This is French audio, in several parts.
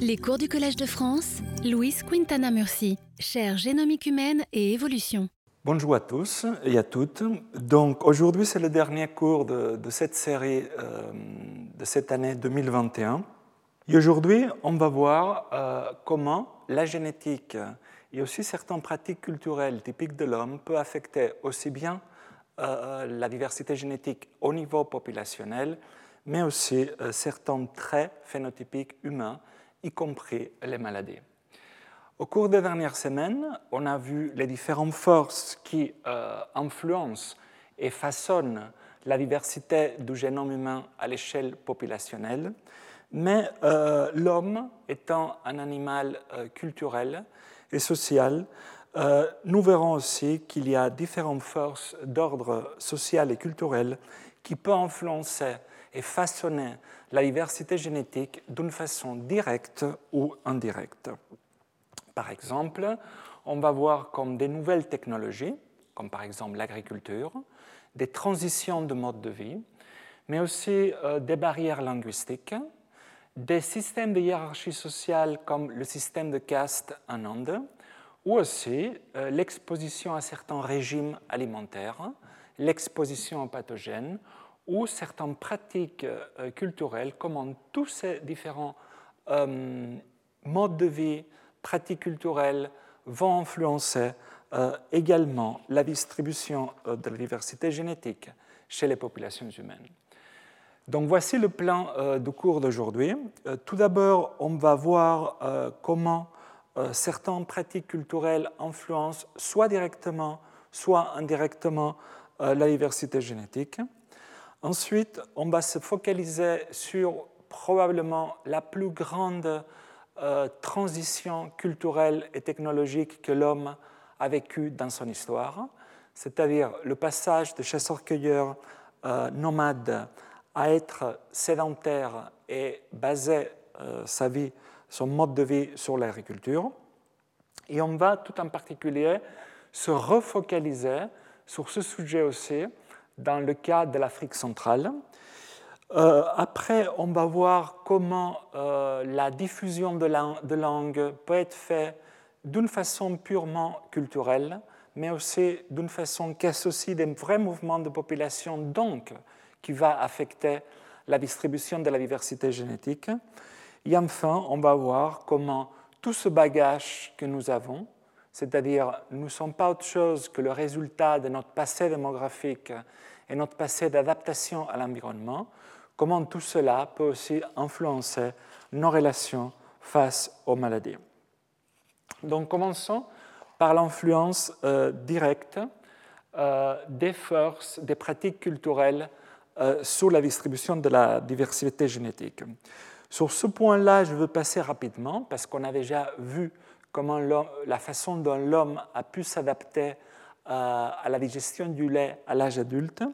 Les cours du Collège de France, Louise Quintana Murci, chaire génomique humaine et évolution. Bonjour à tous et à toutes. Donc aujourd'hui, c'est le dernier cours de, cette série euh, de cette année 2021. Et aujourd'hui, on va voir euh, comment la génétique et aussi certaines pratiques culturelles typiques de l'homme peuvent affecter aussi bien euh, la diversité génétique au niveau populationnel, mais aussi certains traits phénotypiques humains, y compris les maladies. Au cours des dernières semaines, on a vu les différentes forces qui influencent et façonnent la diversité du génome humain à l'échelle populationnelle. Mais euh, l'homme étant un animal euh, culturel et social, euh, nous verrons aussi qu'il y a différentes forces d'ordre social et culturel qui peuvent influencer et façonner la diversité génétique d'une façon directe ou indirecte. Par exemple, on va voir comme des nouvelles technologies, comme par exemple l'agriculture, des transitions de mode de vie, mais aussi des barrières linguistiques, des systèmes de hiérarchie sociale comme le système de caste en Inde, ou aussi euh, l'exposition à certains régimes alimentaires, l'exposition aux pathogènes, ou certaines pratiques euh, culturelles, comment tous ces différents euh, modes de vie, pratiques culturelles vont influencer également la distribution de la diversité génétique chez les populations humaines. Donc voici le plan euh, du cours d'aujourd'hui. Euh, tout d'abord, on va voir euh, comment certaines pratiques culturelles influencent soit directement, soit indirectement la diversité génétique. Ensuite, on va se focaliser sur probablement la plus grande transition culturelle et technologique que l'homme a vécue dans son histoire, c'est-à-dire le passage de chasseurs-cueilleurs nomades à être sédentaire et baser euh, sa vie, son mode de vie sur l'agriculture. Et on va tout en particulier se refocaliser sur ce sujet aussi dans le cas de l'Afrique centrale. Euh, après, on va voir comment euh, la diffusion de, de langue peut être faite d'une façon purement culturelle, mais aussi d'une façon qui associe des vrais mouvements de population, donc qui va affecter la distribution de la diversité génétique. Et enfin, on va voir comment tout ce bagage que nous avons, c'est-à-dire nous ne sommes pas autre chose que le résultat de notre passé démographique et notre passé d'adaptation à l'environnement, comment tout cela peut aussi influencer nos relations face aux maladies. Donc commençons par l'influence euh, directe euh, des forces, des pratiques culturelles euh, sur la distribution de la diversité génétique. Sur ce point-là, je veux passer rapidement parce qu'on a déjà vu comment la façon dont l'homme a pu s'adapter euh, à la digestion du lait à l'âge adulte.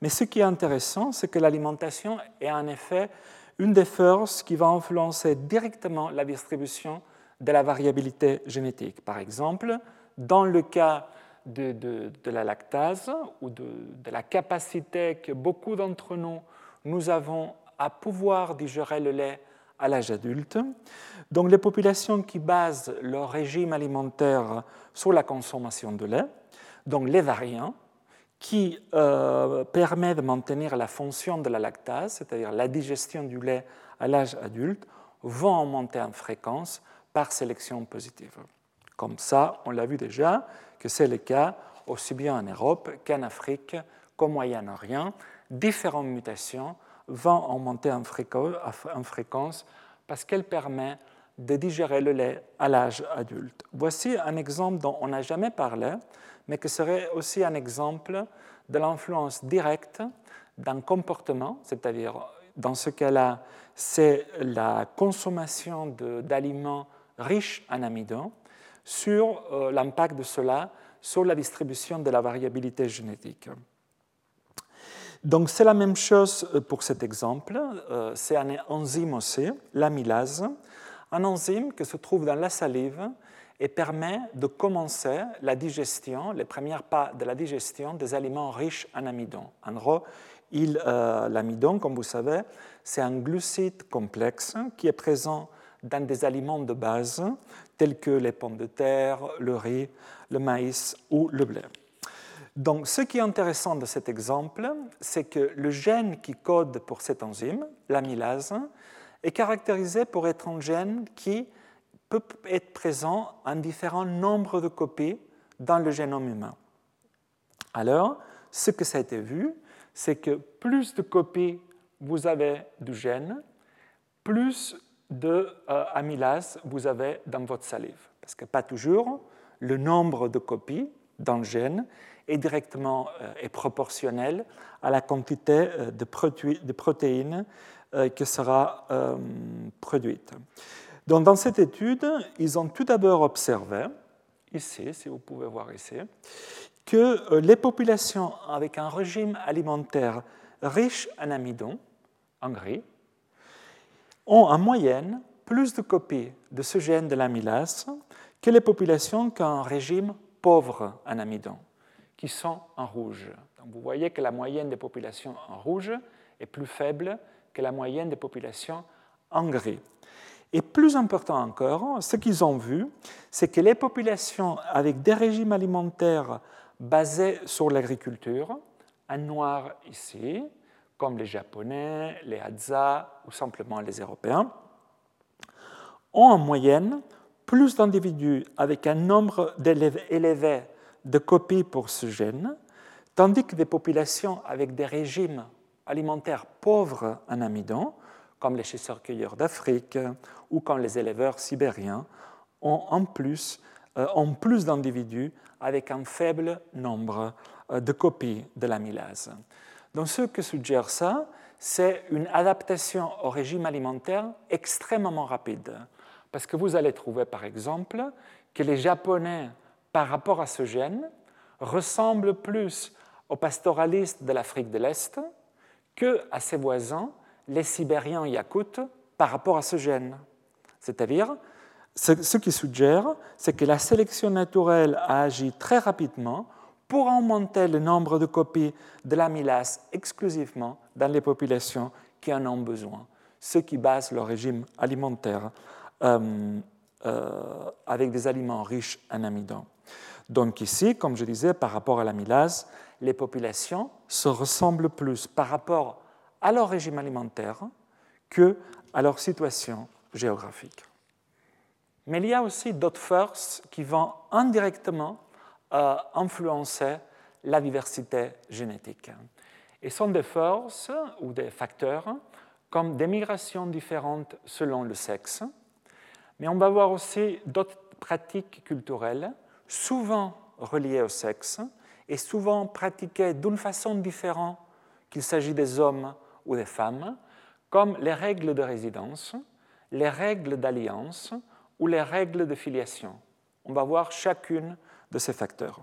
Mais ce qui est intéressant, c'est que l'alimentation est en effet une des forces qui va influencer directement la distribution de la variabilité génétique. Par exemple, dans le cas de, la lactase ou de, la capacité que beaucoup d'entre nous, nous avons à pouvoir digérer le lait à l'âge adulte. Donc les populations qui basent leur régime alimentaire sur la consommation de lait, donc les variants, qui euh, permet de maintenir la fonction de la lactase, c'est-à-dire la digestion du lait à l'âge adulte, vont augmenter en fréquence par sélection positive. Comme ça, on l'a vu déjà, que c'est le cas aussi bien en Europe qu'en Afrique qu'au Moyen-Orient. Différentes mutations vont augmenter en fréquence parce qu'elles permettent de digérer le lait à l'âge adulte. Voici un exemple dont on n'a jamais parlé, mais qui serait aussi un exemple de l'influence directe d'un comportement, c'est-à-dire dans ce cas-là, c'est la consommation d'aliments riches en amidon, sur euh, l'impact de cela sur la distribution de la variabilité génétique. Donc c'est la même chose euh, pour cet exemple. Euh, c'est un enzyme aussi, l'amylase, un enzyme qui se trouve dans la salive et permet de commencer la digestion, les premiers pas de la digestion des aliments riches en amidon. En gros, l'amidon, comme vous savez, c'est un glucide complexe qui est présent dans des aliments de base tels que les pommes de terre, le riz, le maïs ou le blé. Donc, ce qui est intéressant de cet exemple, c'est que le gène qui code pour cette enzyme, l'amylase, est caractérisé pour être un gène qui peut être présent en différents nombres de copies dans le génome humain. Alors, ce que ça a été vu, c'est que plus de copies vous avez du gène, plus d'amylase euh, vous avez dans votre salive. Parce que pas toujours, le nombre de copies dans le gène est directement euh, proportionnel à la quantité euh, de, protéines qui sera produite. Donc, dans cette étude, ils ont tout d'abord observé, ici, si vous pouvez voir ici, que les populations avec un régime alimentaire riche en amidon, en gris, ont en moyenne plus de copies de ce gène de l'amylase que les populations qui ont un régime pauvre en amidon, qui sont en rouge. Donc vous voyez que la moyenne des populations en rouge est plus faible que la moyenne des populations en gris. Et plus important encore, ce qu'ils ont vu, c'est que les populations avec des régimes alimentaires basés sur l'agriculture, en noir ici, comme les Japonais, les Hadza ou simplement les Européens, ont en moyenne plus d'individus avec un nombre élevé de copies pour ce gène, tandis que des populations avec des régimes alimentaires pauvres en amidon, comme les chasseurs-cueilleurs d'Afrique ou comme les éleveurs sibériens, ont en plus, euh, plus d'individus avec un faible nombre euh, de copies de l'amylase. Donc ce que suggère ça, c'est une adaptation au régime alimentaire extrêmement rapide. Parce que vous allez trouver par exemple que les Japonais, par rapport à ce gène, ressemblent plus aux pastoralistes de l'Afrique de l'Est que à ses voisins, les Sibériens Yakoutes, par rapport à ce gène. C'est-à-dire, ce qui suggère, c'est que la sélection naturelle a agi très rapidement pour augmenter le nombre de copies de l'amylase exclusivement dans les populations qui en ont besoin, ceux qui basent leur régime alimentaire euh, euh, avec des aliments riches en amidon. Donc ici, comme je disais, par rapport à l'amylase, les populations se ressemblent plus par rapport à leur régime alimentaire que à leur situation géographique. Mais il y a aussi d'autres forces qui vont indirectement influencer la diversité génétique. Et sont des forces ou des facteurs comme des migrations différentes selon le sexe, mais on va voir aussi d'autres pratiques culturelles, souvent reliées au sexe et souvent pratiquées d'une façon différente qu'il s'agit des hommes ou des femmes, comme les règles de résidence, les règles d'alliance ou les règles de filiation. On va voir chacune de ces facteurs.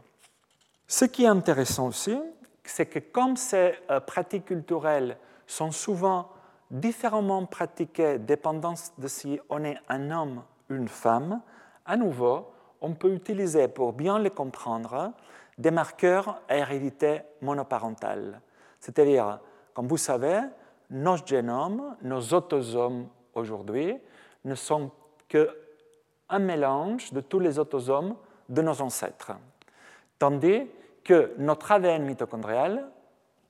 Ce qui est intéressant aussi, c'est que comme ces euh, pratiques culturelles sont souvent différemment pratiquées dépendant de si on est un homme ou une femme, à nouveau, on peut utiliser pour bien les comprendre des marqueurs à hérédité monoparentale. C'est-à-dire, comme vous savez, nos génomes, nos autosomes aujourd'hui, ne sont qu'un mélange de tous les autosomes de nos ancêtres. Tandis que notre ADN mitochondrial,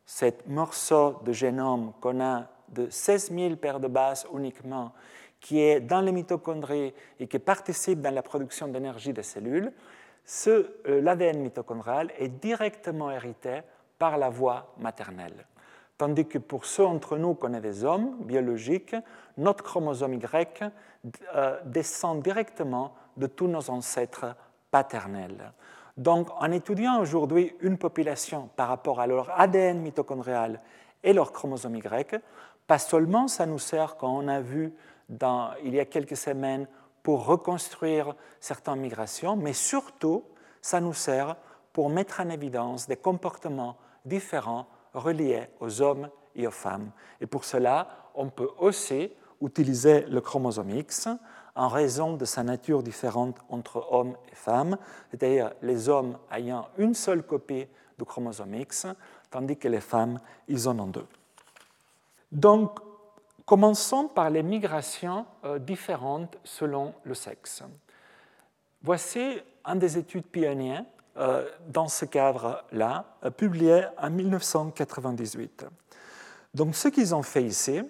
cet morceau de génome qu'on a de 16 000 paires de bases uniquement, qui est dans les mitochondries et qui participe dans la production d'énergie des cellules, euh, l'ADN mitochondrial est directement hérité par la voie maternelle. Tandis que pour ceux d'entre nous qui sont des hommes biologiques, notre chromosome Y euh, descend directement de tous nos ancêtres paternelle. Donc, en étudiant aujourd'hui une population par rapport à leur ADN mitochondrial et leur chromosome Y, pas seulement ça nous sert, quand on a vu il y a quelques semaines, pour reconstruire certaines migrations, mais surtout, ça nous sert pour mettre en évidence des comportements différents reliés aux hommes et aux femmes. Et pour cela, on peut aussi utiliser le chromosome X en raison de sa nature différente entre hommes et femmes, c'est-à-dire les hommes ayant une seule copie du chromosome X, tandis que les femmes, ils en ont deux. Donc, Commençons par les migrations euh, différentes selon le sexe. Voici un des études pionnières euh, dans ce cadre-là, euh, publié en 1998. Donc ce qu'ils ont fait ici,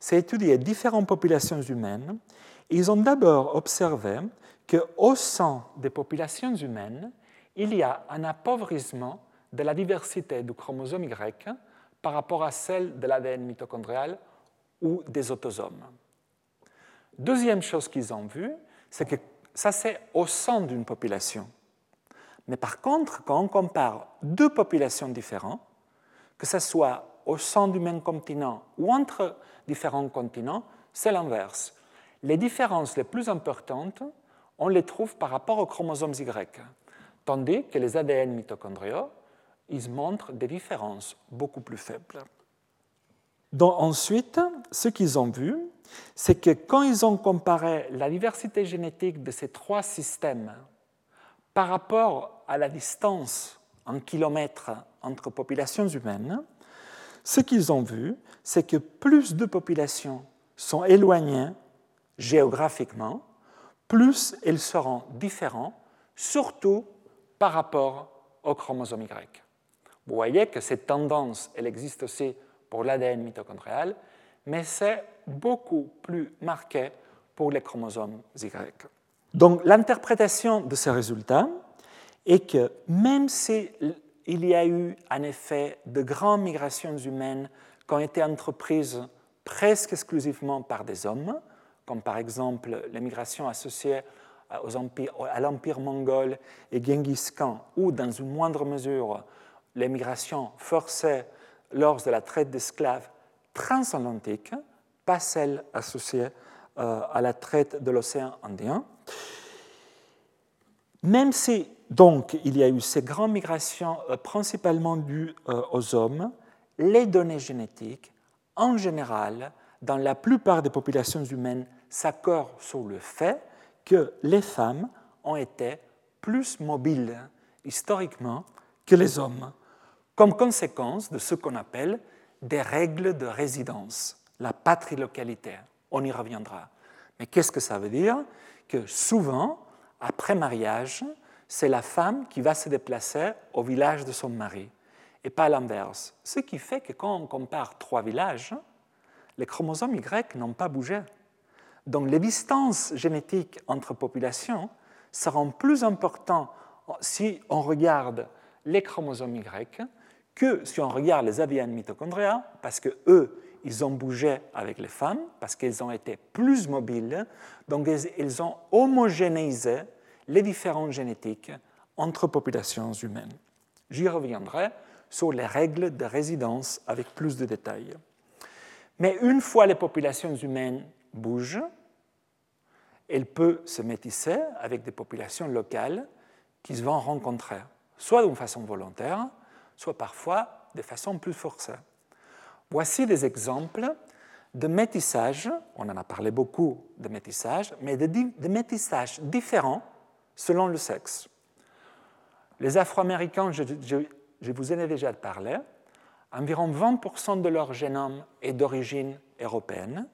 c'est étudier différentes populations humaines. Ils ont d'abord observé qu'au sein des populations humaines, il y a un appauvrissement de la diversité du chromosome Y par rapport à celle de l'ADN mitochondrial ou des autosomes. Deuxième chose qu'ils ont vue, c'est que ça c'est au sein d'une population. Mais par contre, quand on compare deux populations différentes, que ce soit au sein du même continent ou entre différents continents, c'est l'inverse. Les différences les plus importantes, on les trouve par rapport aux chromosomes Y, tandis que les ADN mitochondriaux, ils montrent des différences beaucoup plus faibles. Donc, ensuite, ce qu'ils ont vu, c'est que quand ils ont comparé la diversité génétique de ces trois systèmes par rapport à la distance en kilomètres entre populations humaines, ce qu'ils ont vu, c'est que plus de populations sont éloignées géographiquement, plus elles seront différentes, surtout par rapport au chromosome Y. Vous voyez que cette tendance, elle existe aussi pour l'ADN mitochondrial, mais c'est beaucoup plus marqué pour les chromosomes Y. Donc l'interprétation de ces résultats est que même s'il y a eu en effet de grandes migrations humaines qui ont été entreprises presque exclusivement par des hommes, comme par exemple les migrations associées à l'empire mongol et Genghis Khan, ou dans une moindre mesure les migrations forcées lors de la traite d'esclaves transatlantique, pas celles associées euh, à la traite de l'océan Indien. Même si donc il y a eu ces grandes migrations euh, principalement dues euh, aux hommes, les données génétiques, en général, dans la plupart des populations humaines, s'accordent sur le fait que les femmes ont été plus mobiles historiquement que les hommes comme conséquence de ce qu'on appelle des règles de résidence, la patrilocalité. On y reviendra. Mais qu'est-ce que ça veut dire? Que souvent, après mariage, c'est la femme qui va se déplacer au village de son mari et pas l'inverse. Ce qui fait que quand on compare trois villages, les chromosomes Y n'ont pas bougé. Donc les distances génétiques entre populations seront plus importantes si on regarde les chromosomes Y que si on regarde les ADN mitochondriens, parce que eux, ils ont bougé avec les femmes, parce qu'ils ont été plus mobiles, donc ils ont homogénéisé les différences génétiques entre populations humaines. J'y reviendrai sur les règles de résidence avec plus de détails. Mais une fois les populations humaines bougent, elles peuvent se métisser avec des populations locales qui se vont rencontrer, soit d'une façon volontaire, soit parfois de façon plus forcée. Voici des exemples de métissage, on en a parlé beaucoup de métissage, mais de, de métissage différents selon le sexe. Les Afro-Américains, je, vous en ai déjà parlé, environ 20% de leur génome est d'origine européenne,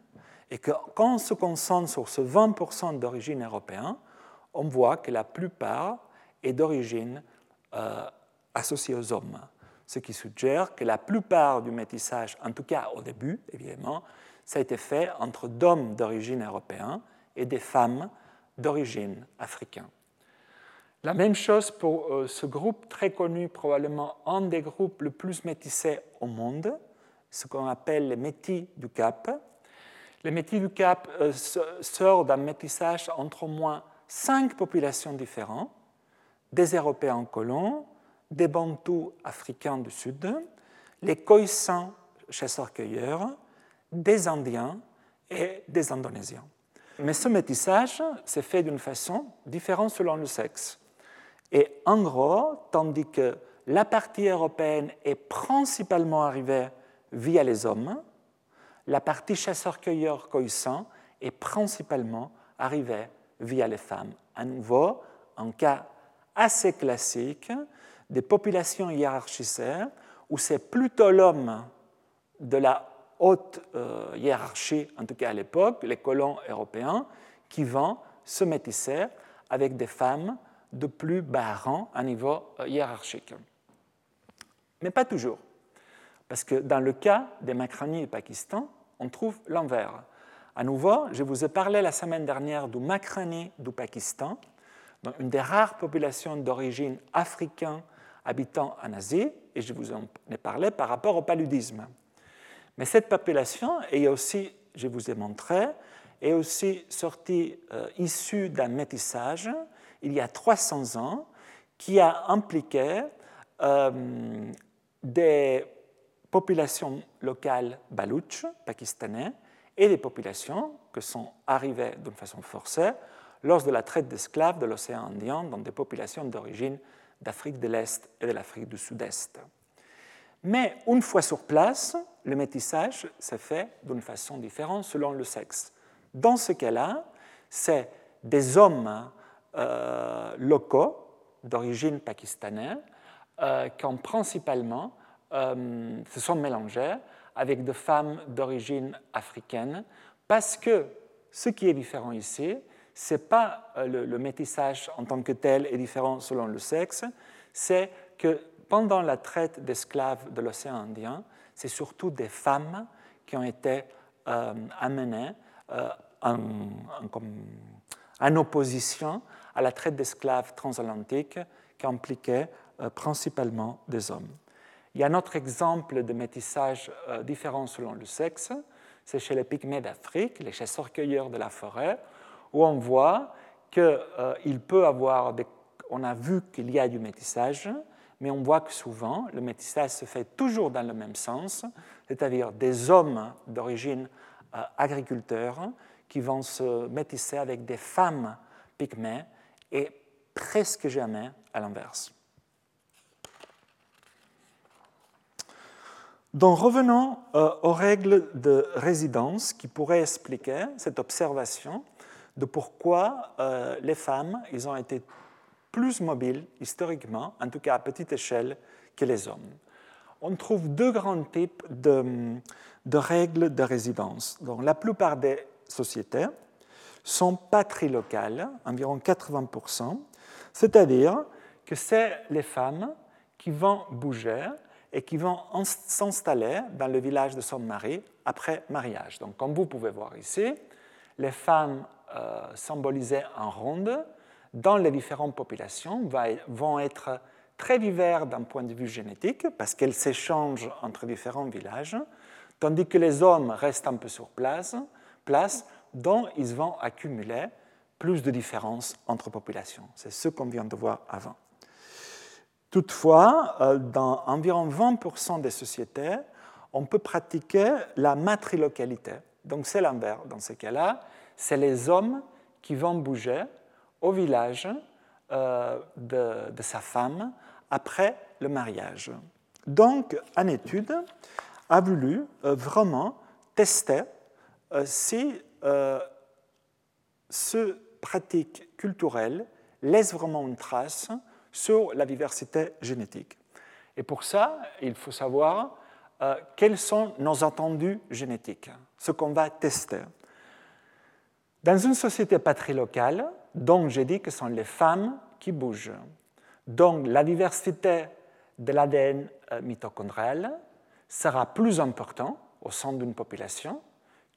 et que quand on se concentre sur ce 20% d'origine européenne, on voit que la plupart est d'origine euh, associés aux hommes, ce qui suggère que la plupart du métissage, en tout cas au début, évidemment, ça a été fait entre d'hommes d'origine européenne et des femmes d'origine africaine. La même chose pour euh, ce groupe très connu, probablement un des groupes les plus métissés au monde, ce qu'on appelle les métis du Cap. Les métis du Cap euh, sortent d'un métissage entre au moins cinq populations différentes, des Européens colons, des Bantous africains du Sud, les Khoisan chasseurs-cueilleurs, des Indiens et des Indonésiens. Mais ce métissage s'est fait d'une façon différente selon le sexe. Et en gros, tandis que la partie européenne est principalement arrivée via les hommes, la partie chasseurs-cueilleurs Khoisan est principalement arrivée via les femmes. À nouveau, un cas assez classique des populations hiérarchisées où c'est plutôt l'homme de la haute hiérarchie, en tout cas à l'époque, les colons européens, qui vont se métisser avec des femmes de plus bas rang à niveau hiérarchique. Mais pas toujours. Parce que dans le cas des Makrani et Pakistan, on trouve l'envers. À nouveau, je vous ai parlé la semaine dernière du Makrani du Pakistan, une des rares populations d'origine africaine habitant en Asie, et je vous en ai parlé par rapport au paludisme. Mais cette population est aussi, je vous ai montré, est aussi sortie euh, issue d'un métissage il y a 300 ans qui a impliqué euh, des populations locales balouches, pakistanais, et des populations qui sont arrivées d'une façon forcée lors de la traite d'esclaves de l'océan Indien dans des populations d'origine d'Afrique de l'Est et de l'Afrique du Sud-Est. Mais une fois sur place, le métissage se fait d'une façon différente selon le sexe. Dans ce cas-là, c'est des hommes euh, locaux d'origine pakistanaise euh, qui ont principalement euh, se sont mélangés avec des femmes d'origine africaine, parce que ce qui est différent ici, ce n'est pas euh, le, métissage en tant que tel est différent selon le sexe, c'est que pendant la traite d'esclaves de l'océan Indien, c'est surtout des femmes qui ont été euh, amenées en, en, opposition à la traite d'esclaves transatlantique qui impliquait principalement des hommes. Il y a un autre exemple de métissage euh, différent selon le sexe, c'est chez les pygmées d'Afrique, les chasseurs-cueilleurs de la forêt, où on voit qu'il euh, peut avoir. On a vu qu'il y a du métissage, mais on voit que souvent, le métissage se fait toujours dans le même sens, c'est-à-dire des hommes d'origine euh, agriculteur qui vont se métisser avec des femmes pygmées et presque jamais à l'inverse. Donc revenons euh, aux règles de résidence qui pourraient expliquer cette observation de pourquoi euh, les femmes ils ont été plus mobiles historiquement, en tout cas à petite échelle, que les hommes. On trouve deux grands types de, de règles de résidence. Donc, la plupart des sociétés sont patrilocales, environ 80%, c'est-à-dire que c'est les femmes qui vont bouger et qui vont s'installer dans le village de son mari après mariage. Donc, comme vous pouvez voir ici, les femmes euh, symbolisées en ronde dans les différentes populations vont être très divers d'un point de vue génétique parce qu'elles s'échangent entre différents villages, tandis que les hommes restent un peu sur place, place dont ils vont accumuler plus de différences entre populations. C'est ce qu'on vient de voir avant. Toutefois, euh, dans environ 20% des sociétés, on peut pratiquer la matrilocalité. Donc c'est l'inverse. Dans ce cas-là, c'est les hommes qui vont bouger au village euh, de, sa femme après le mariage. Donc, une étude a voulu euh, vraiment tester si ce pratique culturelle laisse vraiment une trace sur la diversité génétique. Et pour ça, il faut savoir euh, quels sont nos attendus génétiques, ce qu'on va tester. Dans une société patrilocale, donc j'ai dit que ce sont les femmes qui bougent. Donc la diversité de l'ADN euh, mitochondrial sera plus importante au sein d'une population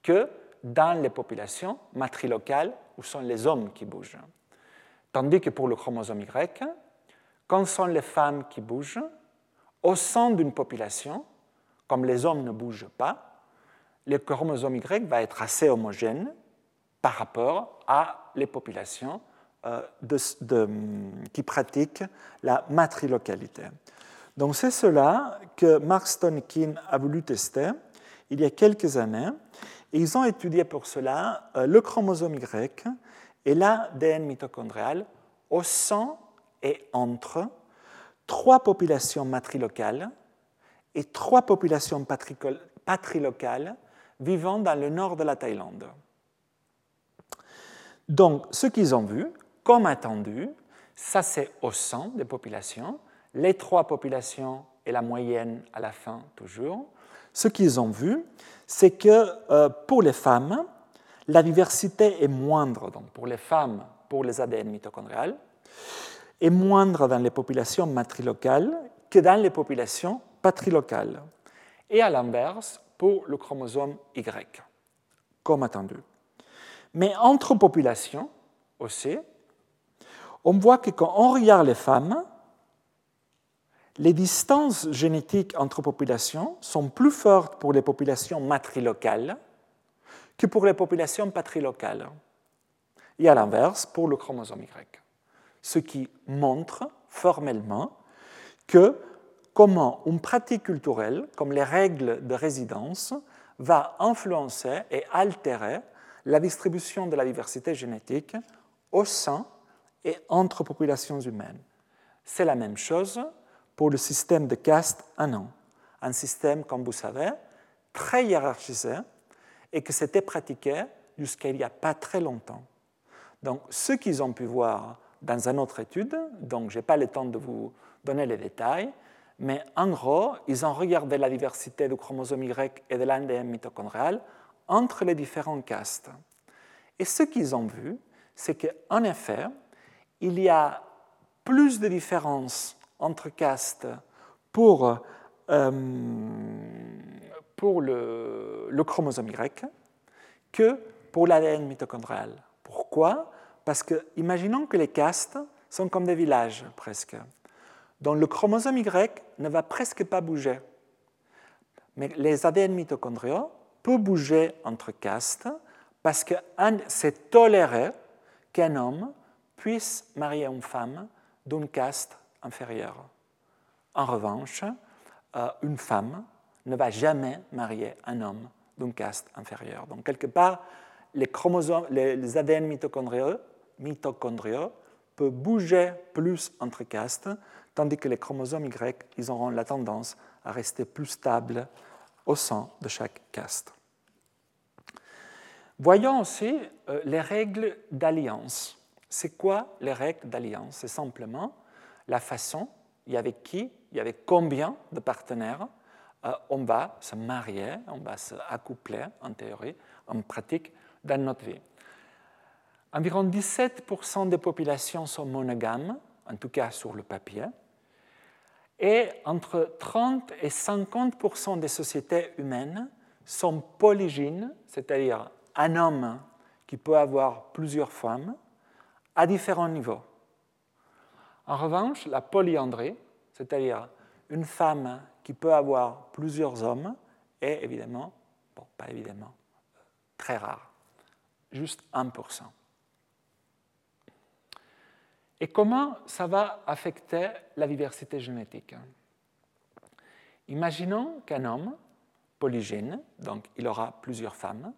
que dans les populations matrilocales où sont les hommes qui bougent. Tandis que pour le chromosome Y, quand sont les femmes qui bougent, au sein d'une population, comme les hommes ne bougent pas, le chromosome Y va être assez homogène par rapport à les populations euh, qui pratiquent la matrilocalité. Donc c'est cela que Mark Stonekin a voulu tester il y a quelques années. Ils ont étudié pour cela euh, le chromosome Y et l'ADN mitochondrial au sein et entre trois populations matrilocales et trois populations patrilocales vivant dans le nord de la Thaïlande. Donc, ce qu'ils ont vu, comme attendu, ça c'est au sein des populations, les trois populations et la moyenne à la fin toujours, ce qu'ils ont vu, c'est que euh, pour les femmes, la diversité est moindre, donc pour les femmes, pour les ADN mitochondriales, est moindre dans les populations matrilocales que dans les populations patrilocales. Et à l'inverse, pour le chromosome Y, comme attendu. Mais entre populations aussi, on voit que quand on regarde les femmes, les distances génétiques entre populations sont plus fortes pour les populations matrilocales que pour les populations patrilocales. Et à l'inverse, pour le chromosome Y. Ce qui montre formellement que comment une pratique culturelle, comme les règles de résidence, va influencer et altérer la distribution de la diversité génétique au sein et entre populations humaines. C'est la même chose pour le système de caste an, un système, comme vous savez, très hiérarchisé et que c'était pratiqué jusqu'à il n'y a pas très longtemps. Donc, ce qu'ils ont pu voir dans une autre étude, donc je n'ai pas le temps de vous donner les détails, mais en gros, ils ont regardé la diversité du chromosome Y et de l'ADN mitochondrial entre les différents castes. Et ce qu'ils ont vu, c'est qu'en effet, il y a plus de différences entre castes pour, euh, pour le, le, chromosome Y que pour l'ADN mitochondrial. Pourquoi? Parce que, imaginons que les castes sont comme des villages presque, dont le chromosome Y ne va presque pas bouger. Mais les ADN mitochondriaux peuvent bouger entre castes parce que c'est toléré qu'un homme puisse marier une femme d'une caste inférieure. En revanche, euh, une femme ne va jamais marier un homme d'une caste inférieure. Donc, quelque part, les ADN mitochondriaux, mitochondriaux peuvent bouger plus entre castes, tandis que les chromosomes Y, ils auront la tendance à rester plus stables au sein de chaque caste. Voyons aussi euh, les règles d'alliance. C'est quoi les règles d'alliance? C'est simplement la façon, il y avait qui, il y avait combien de partenaires euh, on va se marier, on va se accoupler en théorie, en pratique, dans notre vie. Environ 17% des populations sont monogames, en tout cas sur le papier, et entre 30 et 50% des sociétés humaines sont polygynes, c'est-à-dire un homme qui peut avoir plusieurs femmes à différents niveaux. En revanche, la polyandrie, c'est-à-dire une femme qui peut avoir plusieurs hommes, est évidemment, bon, pas évidemment, très rare, juste 1%. Et comment ça va affecter la diversité génétique Imaginons qu'un homme polygène, donc il aura plusieurs femmes,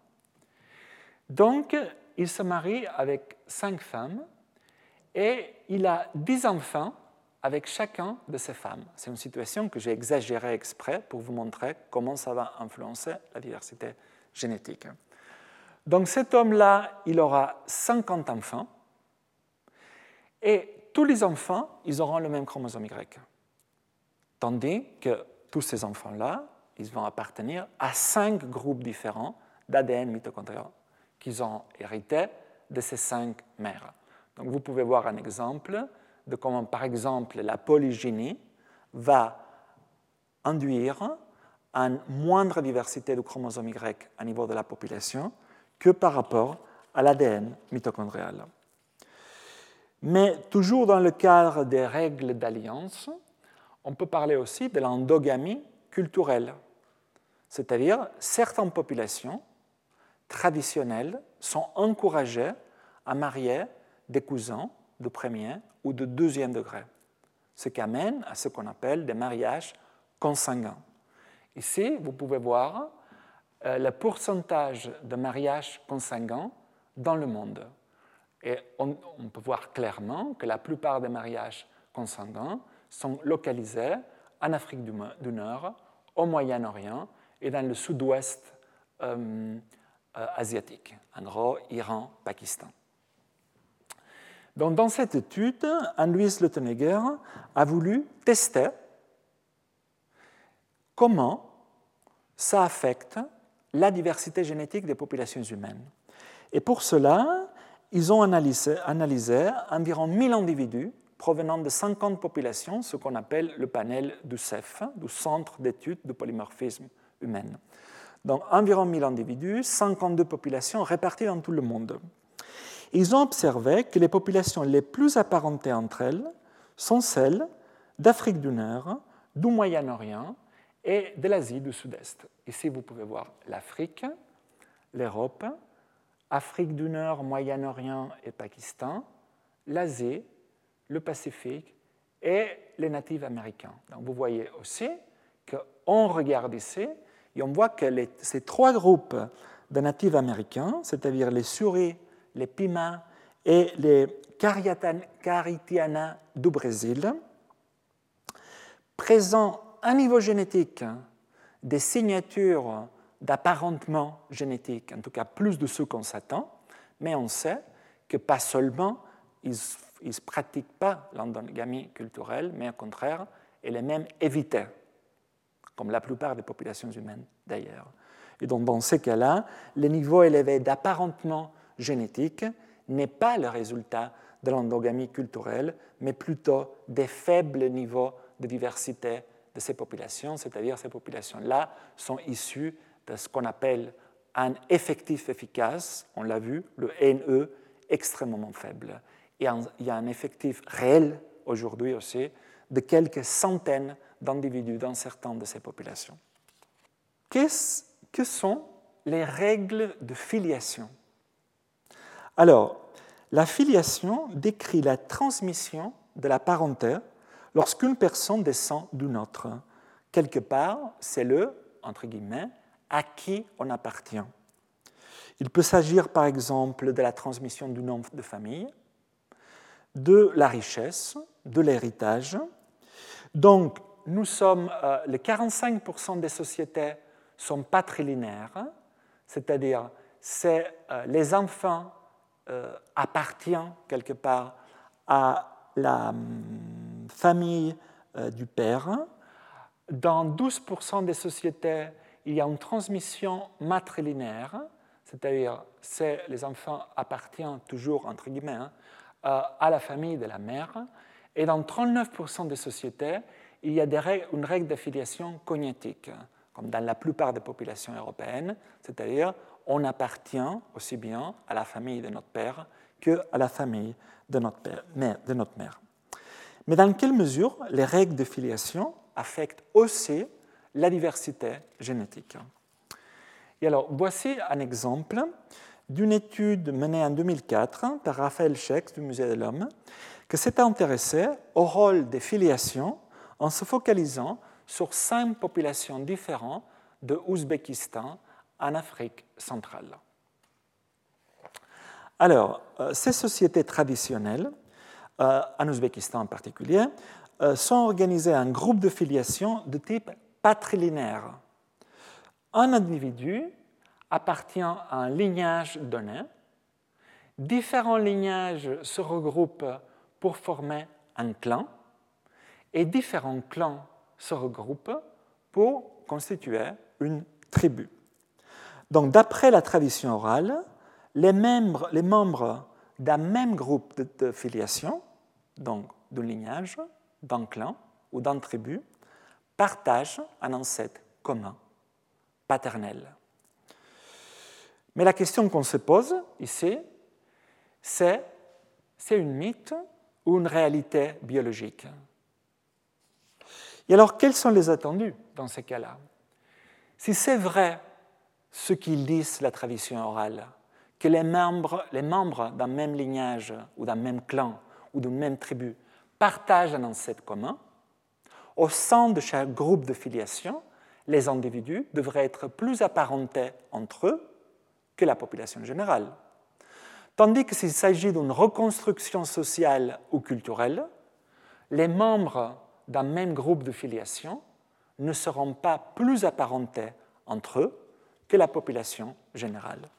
donc il se marie avec cinq femmes et il a dix enfants avec chacun de ces femmes. C'est une situation que j'ai exagérée exprès pour vous montrer comment ça va influencer la diversité génétique. Donc cet homme-là, il aura 50 enfants et tous les enfants, ils auront le même chromosome Y. Tandis que tous ces enfants-là, ils vont appartenir à cinq groupes différents d'ADN mitochondrial qu'ils ont hérité de ces cinq mères. Donc vous pouvez voir un exemple de comment, par exemple, la polygynie va induire une moindre diversité de chromosomes Y à niveau de la population que par rapport à l'ADN mitochondrial. Mais toujours dans le cadre des règles d'alliance, on peut parler aussi de l'endogamie culturelle, c'est-à-dire certaines populations traditionnelles sont encouragées à marier des cousins de premier ou de deuxième degré, ce qui amène à ce qu'on appelle des mariages consanguins. Ici, vous pouvez voir euh, le pourcentage de mariages consanguins dans le monde. Et on, peut voir clairement que la plupart des mariages consanguins sont localisés en Afrique du, Nord, au Moyen-Orient et dans le sud-ouest euh, euh, asiatique, en gros Iran, Pakistan. Donc, dans cette étude, Anne-Louise Leutenegger a voulu tester comment ça affecte la diversité génétique des populations humaines. Et pour cela, ils ont analysé, environ 1000 individus provenant de 50 populations, ce qu'on appelle le panel du CEF, du Centre d'études du polymorphisme humain. Donc environ 1000 individus, 52 populations réparties dans tout le monde. Ils ont observé que les populations les plus apparentées entre elles sont celles d'Afrique du Nord, du Moyen-Orient et de l'Asie du Sud-Est. Ici, vous pouvez voir l'Afrique, l'Europe, Afrique du Nord, Moyen-Orient et Pakistan, l'Asie, le Pacifique et les natifs américains. Donc vous voyez aussi qu'on regarde ici et on voit que ces trois groupes de natifs américains, c'est-à-dire les souris, les pimas et les caritiana du Brésil, présentent un niveau génétique des signatures d'apparentement génétique, en tout cas plus de ce qu'on s'attend, mais on sait que pas seulement ils ne pratiquent pas l'endogamie culturelle, mais au contraire, elle est même évitée, comme la plupart des populations humaines d'ailleurs. Et donc dans ces cas-là, le niveau élevé d'apparentement génétique n'est pas le résultat de l'endogamie culturelle, mais plutôt des faibles niveaux de diversité de ces populations, c'est-à-dire ces populations-là sont issues de ce qu'on appelle un effectif efficace, on l'a vu, le NE extrêmement faible. Et il y a un effectif réel aujourd'hui aussi de quelques centaines d'individus dans certaines de ces populations. Qu'est-ce que sont les règles de filiation? Alors, la filiation décrit la transmission de la parenté lorsqu'une personne descend d'une autre. Quelque part, c'est le, entre guillemets, à qui on appartient. Il peut s'agir par exemple de la transmission du nom de famille, de la richesse, de l'héritage. Donc, nous sommes, euh, les 45% des sociétés sont patrilinéaires, c'est-à-dire c'est euh, les enfants euh, appartiennent quelque part à la hum, famille du père. Dans 12% des sociétés, il y a une transmission matrilinéaire, c'est-à-dire c'est les enfants appartiennent toujours, entre guillemets, hein, à la famille de la mère. Et dans 39% des sociétés, il y a une règle d'affiliation cognitique, comme dans la plupart des populations européennes, c'est-à-dire on appartient aussi bien à la famille de notre père qu'à la famille de notre, père, de notre mère. Mais dans quelle mesure les règles de filiation affectent aussi la diversité génétique. Et alors, voici un exemple d'une étude menée en 2004 par Raphaël Schex du Musée de l'Homme, qui s'est intéressé au rôle des filiations en se focalisant sur cinq populations différentes de Ouzbékistan en Afrique centrale. Alors, euh, ces sociétés traditionnelles, euh, en Ouzbékistan en particulier, euh, sont organisées en groupes de filiation de type patrilinéaire. Un individu appartient à un lignage donné. Différents lignages se regroupent pour former un clan et différents clans se regroupent pour constituer une tribu. Donc, d'après la tradition orale, les membres, les membres d'un même groupe de, filiation, donc d'un lignage, d'un clan ou d'une tribu, partagent un ancêtre commun, paternel. Mais la question qu'on se pose ici, c'est c'est une mythe ou une réalité biologique? Et alors, quels sont les attendus dans ces cas-là? Si c'est vrai ce qu'ils disent la tradition orale, que les membres, les membres d'un même lignage ou d'un même clan ou d'une même tribu partagent un ancêtre commun, au sein de chaque groupe de filiation, les individus devraient être plus apparentés entre eux que la population générale. Tandis que s'il s'agit d'une reconstruction sociale ou culturelle, les membres d'un même groupe de filiation ne seront pas plus apparentés entre eux que la population générale.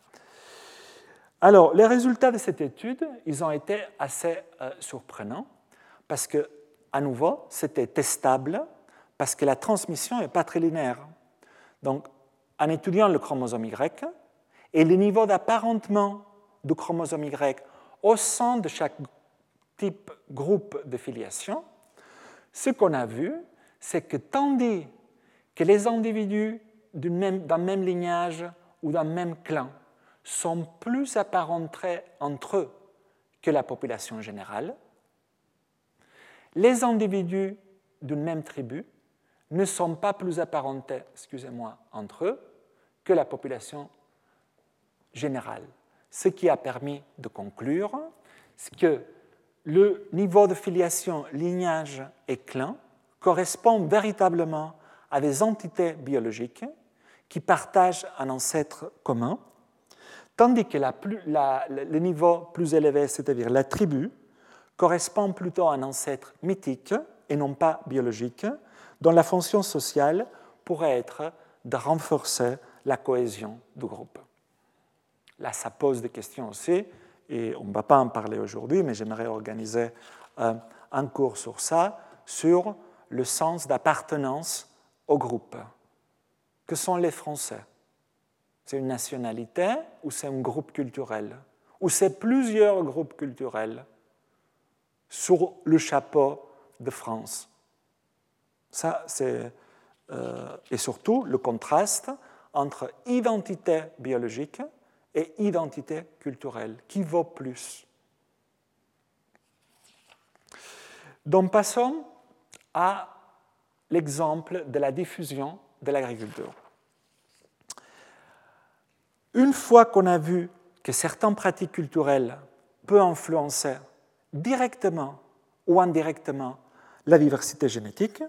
Alors, les résultats de cette étude, ils ont été assez euh, surprenants parce que à nouveau, c'était testable parce que la transmission n'est pas très linéaire. Donc, en étudiant le chromosome Y et le niveau d'apparentement du chromosome Y au sein de chaque type groupe de filiation, ce qu'on a vu, c'est que tandis que les individus d'un même lignage ou d'un même clan sont plus apparentés entre eux que la population générale, les individus d'une même tribu ne sont pas plus apparentés, excusez-moi, entre eux que la population générale. Ce qui a permis de conclure que le niveau de filiation lignage et clan correspond véritablement à des entités biologiques qui partagent un ancêtre commun, tandis que le niveau plus élevé, c'est-à-dire la tribu, correspond plutôt à un ancêtre mythique et non pas biologique, dont la fonction sociale pourrait être de renforcer la cohésion du groupe. Là, ça pose des questions aussi, et on ne va pas en parler aujourd'hui, mais j'aimerais organiser euh, un cours sur ça, sur le sens d'appartenance au groupe. Que sont les Français? C'est une nationalité ou c'est un groupe culturel? Ou c'est plusieurs groupes culturels? Sur le chapeau de France Ça, c'est. Euh, et surtout le contraste entre identité biologique et identité culturelle. Qui vaut plus Donc passons à l'exemple de la diffusion de l'agriculture. Une fois qu'on a vu que certaines pratiques culturelles peuvent influencer directement ou indirectement la diversité génétique,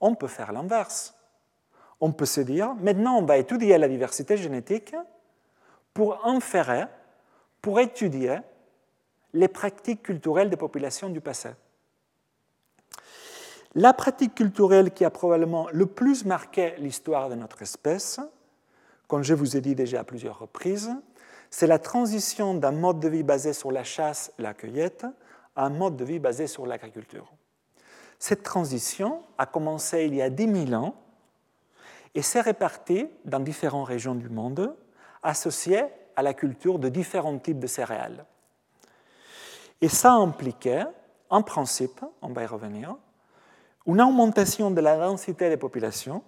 on peut faire l'inverse. On peut se dire, maintenant on va étudier la diversité génétique pour inférer, pour étudier les pratiques culturelles des populations du passé. La pratique culturelle qui a probablement le plus marqué l'histoire de notre espèce, comme je vous ai dit déjà à plusieurs reprises, c'est la transition d'un mode de vie basé sur la chasse et la cueillette à un mode de vie basé sur l'agriculture. Cette transition a commencé il y a 10 000 ans et s'est répartie dans différentes régions du monde associées à la culture de différents types de céréales. Et ça impliquait, en principe, on va y revenir, une augmentation de la densité des populations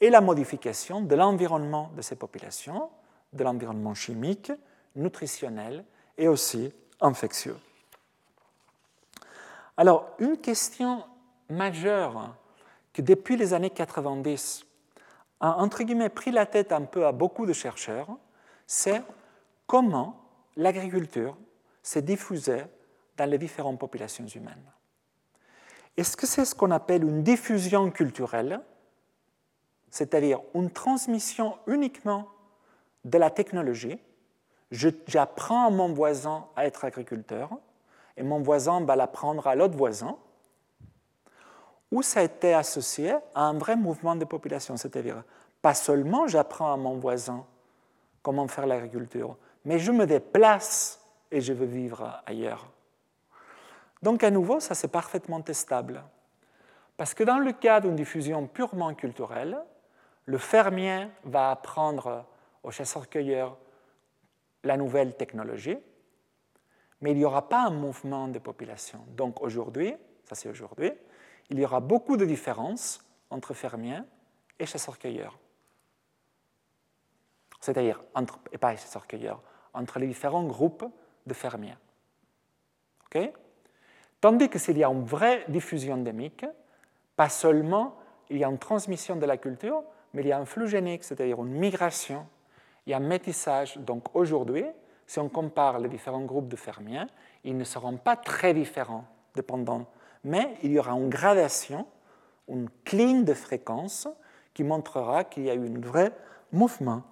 et la modification de l'environnement de ces populations, de l'environnement chimique, nutritionnel et aussi infectieux. Alors, une question majeure que depuis les années 90 a entre guillemets pris la tête un peu à beaucoup de chercheurs, c'est comment l'agriculture s'est diffusée dans les différentes populations humaines. Est-ce que c'est ce qu'on appelle une diffusion culturelle, c'est-à-dire une transmission uniquement de la technologie? J'apprends à mon voisin à être agriculteur et mon voisin va l'apprendre à l'autre voisin, ou ça a été associé à un vrai mouvement de population, c'est-à-dire pas seulement j'apprends à mon voisin comment faire l'agriculture, mais je me déplace et je veux vivre ailleurs. Donc à nouveau, ça c'est parfaitement testable. Parce que dans le cas d'une diffusion purement culturelle, le fermier va apprendre aux chasseurs-cueilleurs la nouvelle technologie, mais il n'y aura pas un mouvement de population. Donc aujourd'hui, ça c'est aujourd'hui, il y aura beaucoup de différences entre fermiers et chasseurs-cueilleurs. C'est-à-dire, entre, et pas chasseurs-cueilleurs, entre les différents groupes de fermiers. OK? Tandis que s'il y a une vraie diffusion endémique, pas seulement il y a une transmission de la culture, mais il y a un flux génique, c'est-à-dire une migration, il y a un métissage. Donc aujourd'hui, si on compare les différents groupes de fermiers, ils ne seront pas très différents, dépendant, mais il y aura une gradation, une cligne de fréquence qui montrera qu'il y a eu un vrai mouvement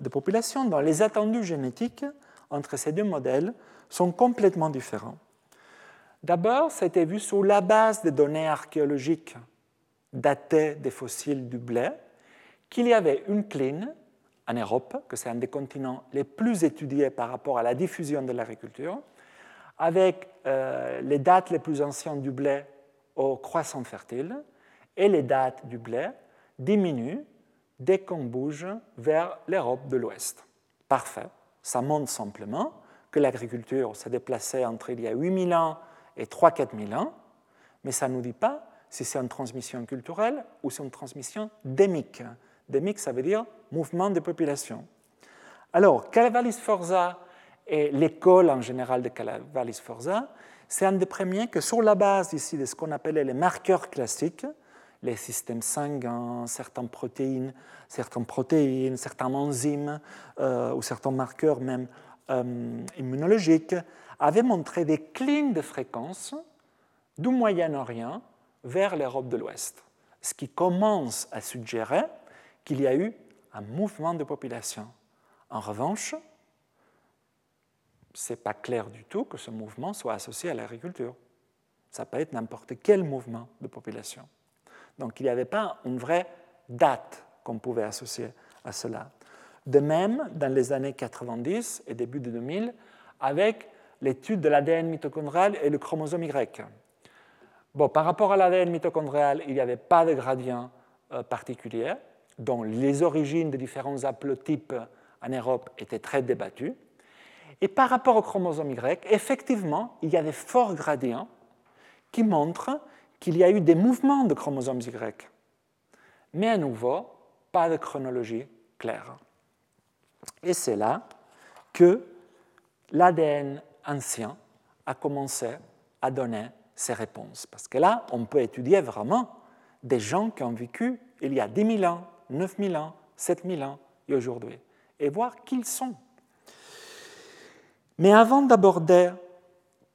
de population dont les attendus génétiques entre ces deux modèles sont complètement différents. D'abord, été vu sur la base des données archéologiques datées des fossiles du blé, qu'il y avait une cline en Europe, que c'est un des continents les plus étudiés par rapport à la diffusion de l'agriculture, avec euh, les dates les plus anciennes du blé au croissant fertile, et les dates du blé diminuent dès qu'on bouge vers l'Europe de l'Ouest. Parfait. Ça montre simplement que l'agriculture s'est déplacée entre il y a 8000 ans et 3-4 000 ans, mais ça ne nous dit pas si c'est une transmission culturelle ou c'est une transmission démique. Démique, ça veut dire mouvement de population. Alors, Calavallis Forza et l'école en général de Calavallis Forza, c'est un des premiers que, sur la base ici de ce qu'on appelait les marqueurs classiques, les systèmes sanguins, certaines protéines, certaines protéines, certains enzymes euh, ou certains marqueurs même euh, immunologiques, avaient montré des clignes de fréquence du Moyen-Orient vers l'Europe de l'Ouest, ce qui commence à suggérer qu'il y a eu un mouvement de population. En revanche, ce n'est pas clair du tout que ce mouvement soit associé à l'agriculture. Ça peut être n'importe quel mouvement de population. Donc il n'y avait pas une vraie date qu'on pouvait associer à cela. De même, dans les années 90 et début de 2000, avec l'étude de l'ADN mitochondrial et le chromosome Y. Bon, par rapport à l'ADN mitochondrial, il n'y avait pas de gradient euh, particulier, dont les origines des différents haplotypes en Europe étaient très débattues. Et par rapport au chromosome Y, effectivement, il y a des forts gradients qui montrent qu'il y a eu des mouvements de chromosomes Y. Mais à nouveau, pas de chronologie claire. Et c'est là que l'ADN ancien a commencé à donner ses réponses. Parce que là, on peut étudier vraiment des gens qui ont vécu il y a 10 000 ans, 9 000 ans, 7 000 ans et aujourd'hui, et voir qui ils sont. Mais avant d'aborder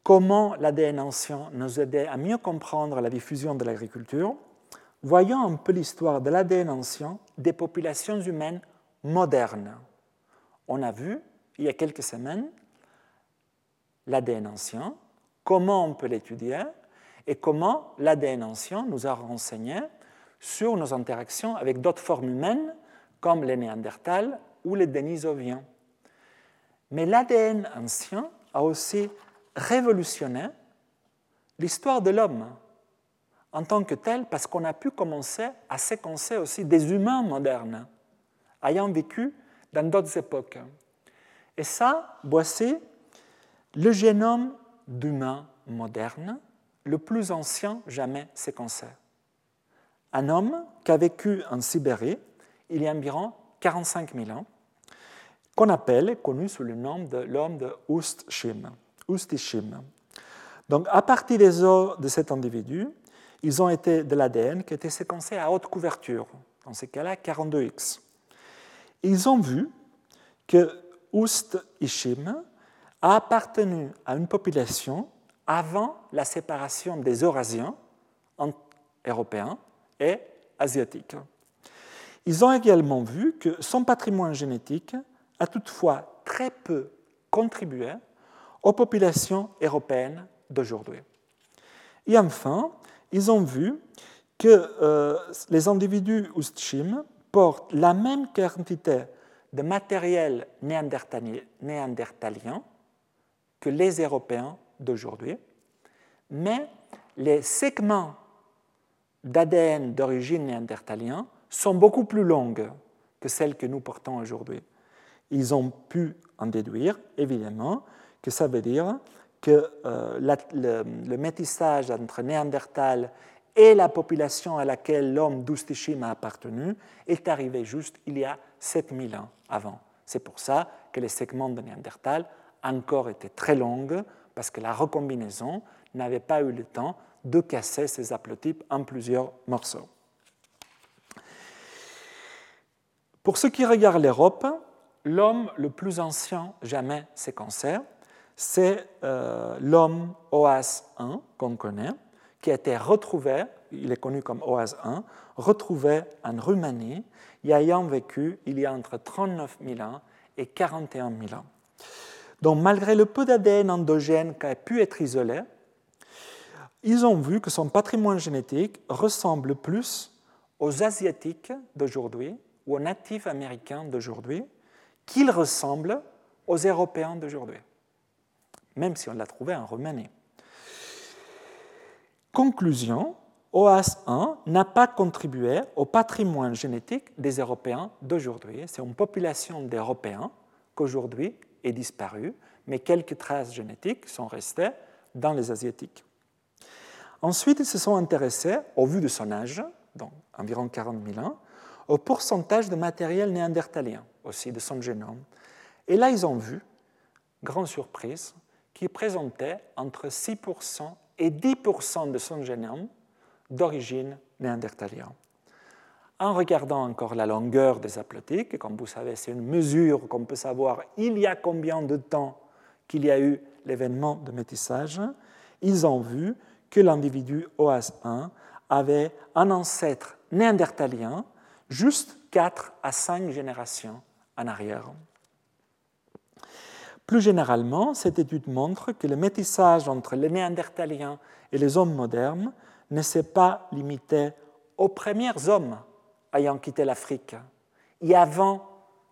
comment l'ADN ancien nous aidait à mieux comprendre la diffusion de l'agriculture, voyons un peu l'histoire de l'ADN ancien des populations humaines modernes. On a vu, il y a quelques semaines, l'ADN ancien, comment on peut l'étudier et comment l'ADN ancien nous a renseigné sur nos interactions avec d'autres formes humaines comme les Néandertals ou les Denisoviens. Mais l'ADN ancien a aussi révolutionné l'histoire de l'homme en tant que tel parce qu'on a pu commencer à séquencer aussi des humains modernes ayant vécu dans d'autres époques. Et ça, voici le génome d'humains modernes le plus ancien jamais séquencé. Un homme qui a vécu en Sibérie il y a environ 45 000 ans, qu'on appelle, connu sous le nom de l'homme de Ustshim. Donc, à partir des os de cet individu, ils ont été de l'ADN qui a été séquencé à haute couverture, dans ces cas-là 42X. Ils ont vu que Ust-Ishim a appartenu à une population avant la séparation des Eurasiens européens et asiatiques. Ils ont également vu que son patrimoine génétique a toutefois très peu contribué aux populations européennes d'aujourd'hui. Et enfin, ils ont vu que euh, les individus Ustshim portent la même quantité de matériel néandertalien que les Européens d'aujourd'hui, mais les segments d'ADN d'origine néandertalien sont beaucoup plus longues que celles que nous portons aujourd'hui. Ils ont pu en déduire, évidemment, que ça veut dire que euh, le, métissage entre Néandertal et la population à laquelle l'homme d'Ustishim a appartenu est arrivé juste il y a 7000 ans avant. C'est pour ça que les segments de Néandertal encore étaient très longues, parce que la recombinaison n'avait pas eu le temps de casser ces haplotypes en plusieurs morceaux. Pour ce qui regarde l'Europe, l'homme le plus ancien jamais séquencé, c'est euh, l'homme OAS1 qu'on connaît, qui a été retrouvé, il est connu comme OAS1, retrouvé en Roumanie, y ayant vécu il y a entre 39 000 ans et 41 000 ans. Donc malgré le peu d'ADN endogène qui a pu être isolé, ils ont vu que son patrimoine génétique ressemble plus aux Asiatiques d'aujourd'hui ou aux natifs américains d'aujourd'hui qu'il ressemble aux Européens d'aujourd'hui, même si on l'a trouvé en Roumanie. Conclusion, OAS1 n'a pas contribué au patrimoine génétique des Européens d'aujourd'hui. C'est une population d'Européens qu'aujourd'hui est disparue, mais quelques traces génétiques sont restées dans les Asiatiques. Ensuite, ils se sont intéressés, au vu de son âge, donc environ 40 000 ans, au pourcentage de matériel néandertalien, aussi de son génome. Et là, ils ont vu, grande surprise, qu'il présentait entre 6% et 10% de son génome d'origine néandertalienne. En regardant encore la longueur des haplotiques, comme vous savez, c'est une mesure qu'on peut savoir il y a combien de temps qu'il y a eu l'événement de métissage, ils ont vu que l'individu OAS1 avait un ancêtre néandertalien juste 4 à 5 générations en arrière. Plus généralement, cette étude montre que le métissage entre les néandertaliens et les hommes modernes ne s'est pas limité aux premiers hommes ayant quitté l'Afrique et avant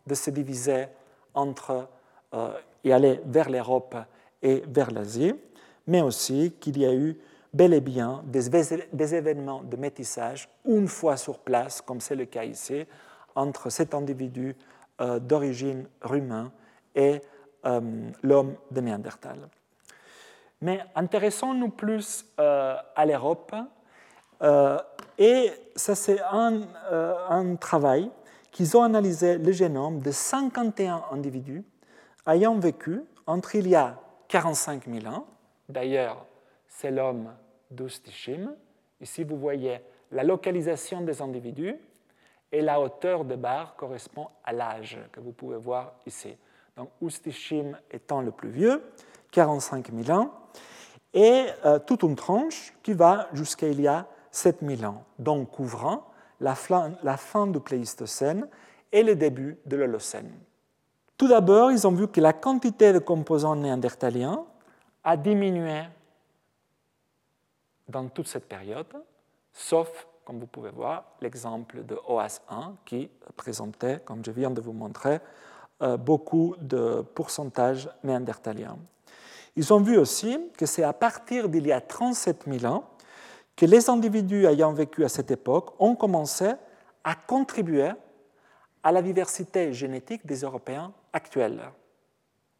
de se diviser entre euh, et aller vers l'Europe et vers l'Asie, mais aussi qu'il y a eu bel et bien des, événements de métissage une fois sur place, comme c'est le cas ici, entre cet individu euh, d'origine roumaine et euh, l'homme de Néandertal. Mais intéressons-nous plus euh, à l'Europe. et ça, c'est un, un travail qu'ils ont analysé le génome de 51 individus ayant vécu entre il y a 45 000 ans, d'ailleurs, c'est l'homme d'Ustishim. Ici, vous voyez la localisation des individus et la hauteur de barre correspond à l'âge que vous pouvez voir ici. Donc, Ustishim étant le plus vieux, 45 000 ans, et euh, toute une tranche qui va jusqu'à il y a 7 000 ans, donc couvrant la la fin du Pléistocène et le début de l'Holocène. Tout d'abord, ils ont vu que la quantité de composants néandertaliens a diminué dans toute cette période, sauf, comme vous pouvez voir, l'exemple de OAS1 qui présentait, comme je viens de vous montrer, euh, beaucoup de pourcentages néandertaliens. Ils ont vu aussi que c'est à partir d'il y a 37 000 ans que les individus ayant vécu à cette époque ont commencé à contribuer à la diversité génétique des Européens actuels.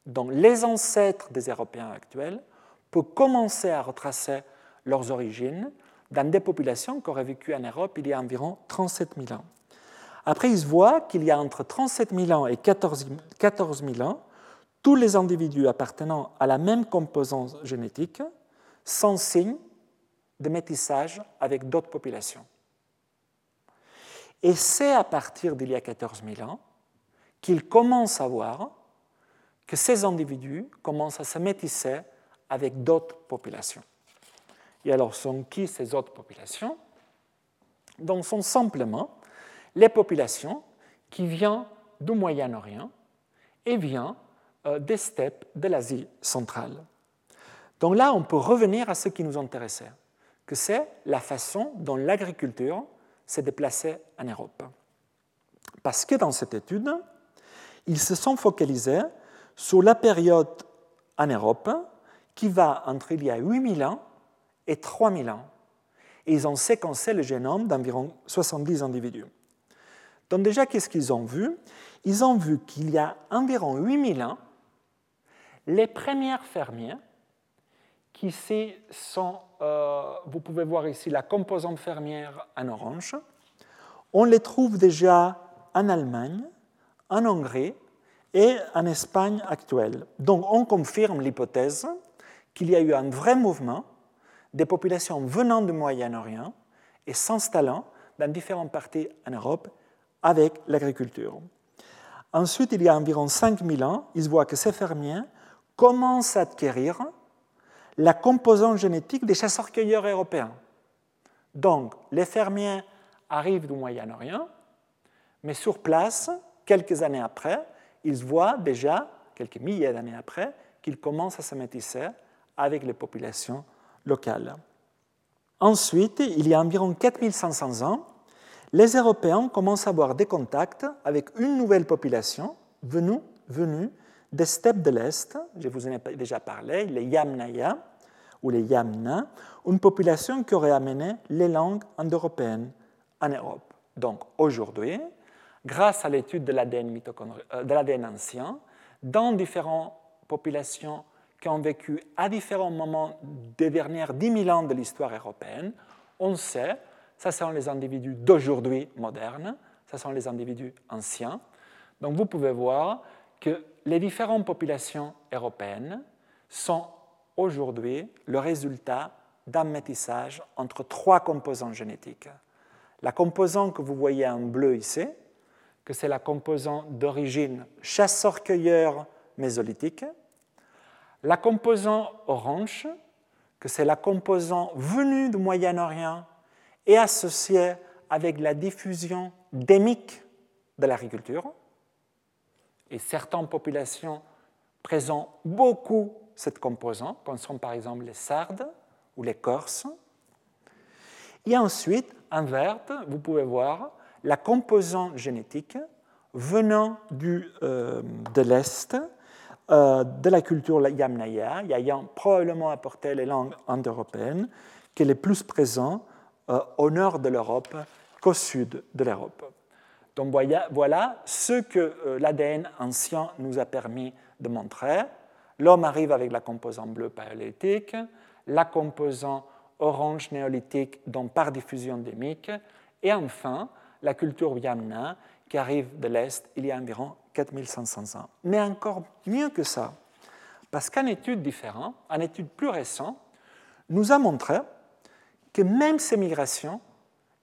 Donc les ancêtres des Européens actuels peuvent commencer à retracer leurs origines dans des populations qui auraient vécu en Europe il y a environ 37 000 ans. Après, ils voient qu'il y a entre 37 000 ans et 14 000 ans, tous les individus appartenant à la même composante génétique sans signe de métissage avec d'autres populations. Et c'est à partir d'il y a 14 000 ans qu'ils commencent à voir que ces individus commencent à se métisser avec d'autres populations. Et alors, sont qui ces autres populations? Donc, sont simplement les populations qui viennent du Moyen-Orient et viennent euh, des steppes de l'Asie centrale. Donc là, on peut revenir à ce qui nous intéressait, que c'est la façon dont l'agriculture s'est déplacée en Europe. Parce que dans cette étude, ils se sont focalisés sur la période en Europe qui va entre il y a 8000 ans et 3000 ans. Et ils ont séquencé le génome d'environ 70 individus. Donc déjà, qu'est-ce qu'ils ont vu? Ils ont vu qu'il y a environ 8000 ans, les premiers fermiers, qui sont, euh, vous pouvez voir ici la composante fermière en orange, on les trouve déjà en Allemagne, en Hongrie et en Espagne actuelle. Donc on confirme l'hypothèse qu'il y a eu un vrai mouvement des populations venant du Moyen-Orient et s'installant dans différentes parties en Europe avec l'agriculture. Ensuite, il y a environ 5000 ans, il se voit que ces fermiers commencent à acquérir la composante génétique des chasseurs-cueilleurs européens. Donc, les fermiers arrivent du Moyen-Orient, mais sur place, quelques années après, ils voient déjà, quelques milliers d'années après, qu'ils commencent à se métisser avec les populations locales. Ensuite, il y a environ 4500 ans, les Européens commencent à avoir des contacts avec une nouvelle population venue, venue des steppes de l'Est, je vous en ai déjà parlé, les Yamnaya, ou les Yamna, une population qui aurait amené les langues indo-européennes en Europe. Donc aujourd'hui, grâce à l'étude de l'ADN euh, ancien, dans différentes populations qui ont vécu à différents moments des dernières 10 000 ans de l'histoire européenne, on sait, ça sont les individus d'aujourd'hui modernes, ça sont les individus anciens. Donc vous pouvez voir que les différentes populations européennes sont aujourd'hui le résultat d'un métissage entre trois composants génétiques. La composante que vous voyez en bleu ici, que c'est la composante d'origine chasseur-cueilleur mésolithique, la composante orange, que c'est la composante venue du Moyen-Orient et associée avec la diffusion démique de l'agriculture, et certaines populations présentent beaucoup cette composante, comme sont par exemple les Sardes ou les Corses. Et ensuite, en vert, vous pouvez voir la composante génétique venant du, euh, de l'Est, euh, de la culture Yamnaya, ayant probablement apporté les langues indo-européennes, qui est plus présent euh, au nord de l'Europe qu'au sud de l'Europe. Donc voilà ce que l'ADN ancien nous a permis de montrer. L'homme arrive avec la composante bleue paléolithique, la composante orange néolithique, donc par diffusion démique, et enfin la culture Yamna qui arrive de l'Est il y a environ 4500 ans. Mais encore mieux que ça, parce qu'une étude différente, une étude plus récente, nous a montré que même ces migrations,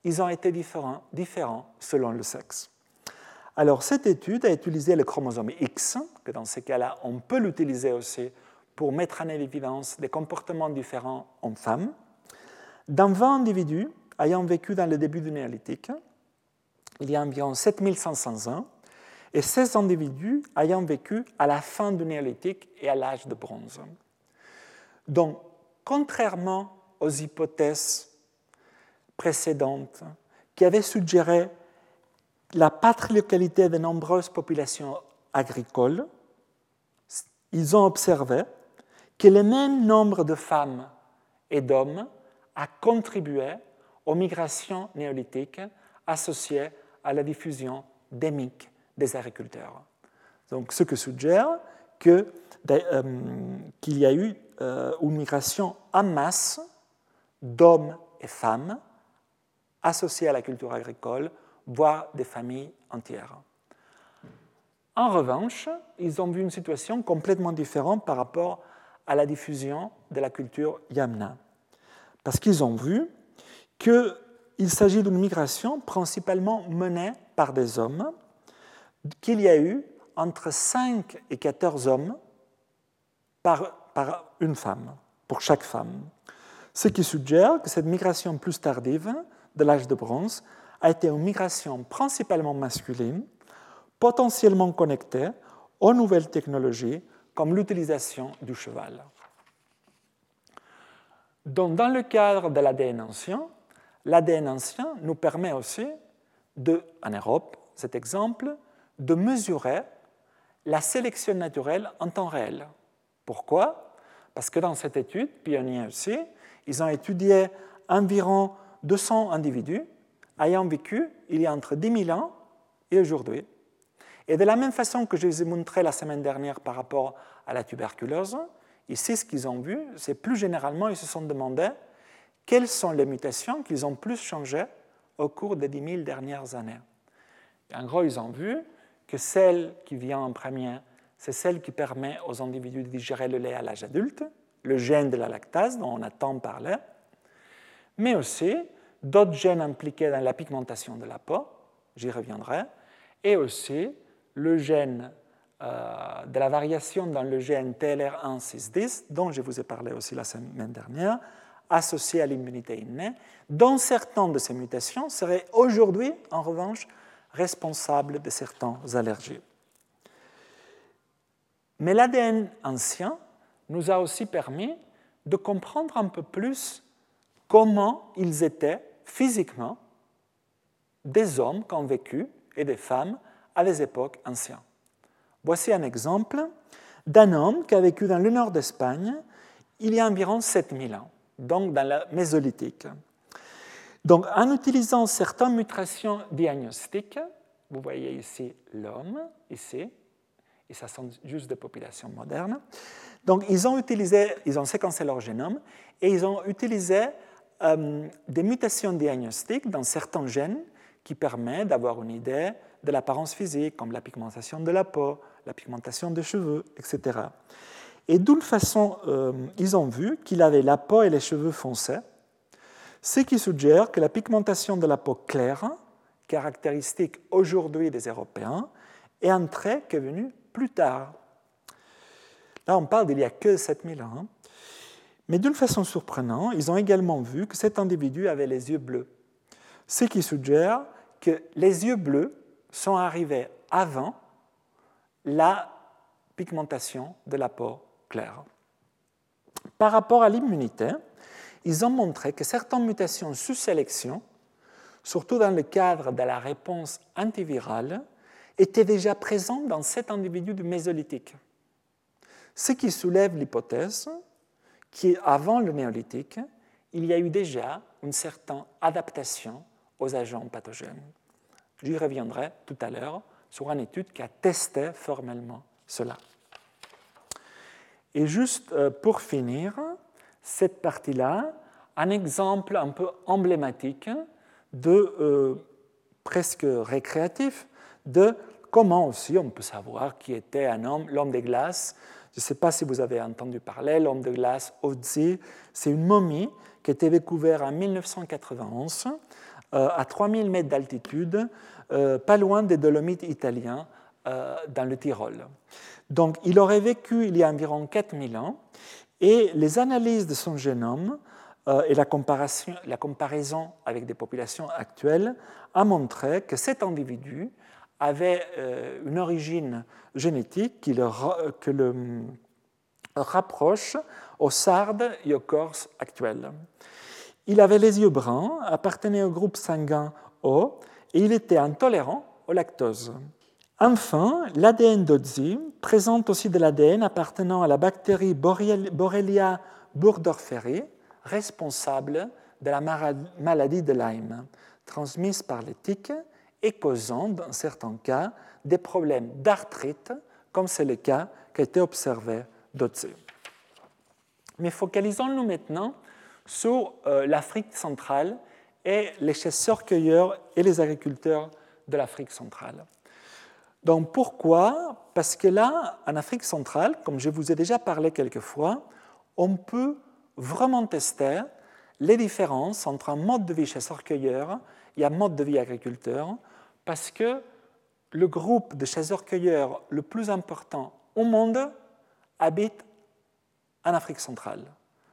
ils ont été différents, différents selon le sexe. Alors, cette étude a utilisé le chromosome X, que dans ces cas-là, on peut l'utiliser aussi pour mettre en évidence des comportements différents en femmes, dans 20 individus ayant vécu dans le début du néolithique, il y a environ 7500 ans, et 16 individus ayant vécu à la fin du néolithique et à l'âge de bronze. Donc, contrairement aux hypothèses précédentes qui avaient suggéré la patriarcalité de nombreuses populations agricoles, ils ont observé que le même nombre de femmes et d'hommes a contribué aux migrations néolithiques associées à la diffusion démique des agriculteurs. Donc, ce que suggère euh, qu'il y a eu euh, une migration en masse d'hommes et femmes associés à la culture agricole, voire des familles entières. En revanche, ils ont vu une situation complètement différente par rapport à la diffusion de la culture yamna. Parce qu'ils ont vu qu'il s'agit d'une migration principalement menée par des hommes, qu'il y a eu entre 5 et 14 hommes par, une femme, pour chaque femme. Ce qui suggère que cette migration plus tardive de l'âge de bronze a été une migration principalement masculine, potentiellement connectée aux nouvelles technologies comme l'utilisation du cheval. Donc, dans le cadre de l'ADN ancien, l'ADN ancien nous permet aussi, en Europe, cet exemple, de mesurer la sélection naturelle en temps réel. Pourquoi? Parce que dans cette étude, pionnière aussi, ils ont étudié environ 200 individus ayant vécu il y a entre 10 000 ans et aujourd'hui. Et de la même façon que je vous ai montré la semaine dernière par rapport à la tuberculose, ici ce qu'ils ont vu, c'est plus généralement, ils se sont demandé quelles sont les mutations qu'ils ont plus changé au cours des 10 000 dernières années? en gros, ils ont vu que celle qui vient en premier, c'est celle qui permet aux individus de digérer le lait à l'âge adulte, le gène de la lactase dont on a tant parlé, mais aussi d'autres gènes impliqués dans la pigmentation de la peau, j'y reviendrai, et aussi le gène euh, de la variation dans le gène TLR1-610, dont je vous ai parlé aussi la semaine dernière, associé à l'immunité innée, dont certaines de ces mutations seraient aujourd'hui, en revanche, responsables de certaines allergies. Mais l'ADN ancien nous a aussi permis de comprendre un peu plus comment ils étaient physiquement des hommes qui ont vécu et des femmes à des époques anciennes. Voici un exemple d'un homme qui a vécu dans le nord d'Espagne il y a environ 7000 ans, donc dans la Mésolithique. Donc, en utilisant certaines mutations diagnostiques, vous voyez ici l'homme, ici, et ça sont juste des populations modernes. Donc, ils ont utilisé, ils ont séquencé leur génome et ils ont utilisé euh, des mutations diagnostiques dans certains gènes qui permettent d'avoir une idée de l'apparence physique, comme la pigmentation de la peau, la pigmentation des cheveux, etc. Et d'une façon, euh, ils ont vu qu'il avait la peau et les cheveux foncés, ce qui suggère que la pigmentation de la peau claire, caractéristique aujourd'hui des Européens, est un trait qui est venu plus tard. Là, on parle d'il n'y a que 7000 ans. Mais d'une façon surprenante, ils ont également vu que cet individu avait les yeux bleus, ce qui suggère que les yeux bleus sont arrivés avant la pigmentation de la peau Par rapport à l'immunité, ils ont montré que certaines mutations sous sélection, surtout dans le cadre de la réponse antivirale, étaient déjà présentes dans cet individu du mésolithique. Ce qui soulève l'hypothèse qu'avant le néolithique, il y a eu déjà une certaine adaptation aux agents pathogènes. J'y reviendrai tout à l'heure sur une étude qui a testé formellement cela. Et juste euh, pour finir, cette partie-là, un exemple un peu emblématique de euh, presque récréatif de comment aussi on peut savoir qui était un homme, l'homme des glaces. Je ne sais pas si vous avez entendu parler, l'homme de glace Otzi, c'est une momie qui a été découverte en 1991 euh, à 3000 mètres d'altitude, euh, pas loin des Dolomites italiens, dans le Tyrol. Donc il aurait vécu il y a environ 4000 ans et les analyses de son génome euh, et la, comparaison avec des populations actuelles a montré que cet individu avait euh, une origine génétique qui le, le rapproche au sarde et au corse actuel. Il avait les yeux bruns, appartenait au groupe sanguin O et il était intolérant au lactose. Enfin, l'ADN d'Ozzi présente aussi de l'ADN appartenant à la bactérie Borrelia burgdorferi, responsable de la maladie de Lyme, transmise par les tiques et causant, dans certains cas, des problèmes d'arthrite, comme c'est le cas qui a été observé d'Ozzi. Mais focalisons-nous maintenant sur euh, l'Afrique centrale et les chasseurs-cueilleurs et les agriculteurs de l'Afrique centrale. Donc pourquoi? Parce que là, en Afrique centrale, comme je vous ai déjà parlé quelques fois, on peut vraiment tester les différences entre un mode de vie chasseur-cueilleur et un mode de vie agriculteur, parce que le groupe de chasseurs-cueilleurs le plus important au monde habite en Afrique centrale.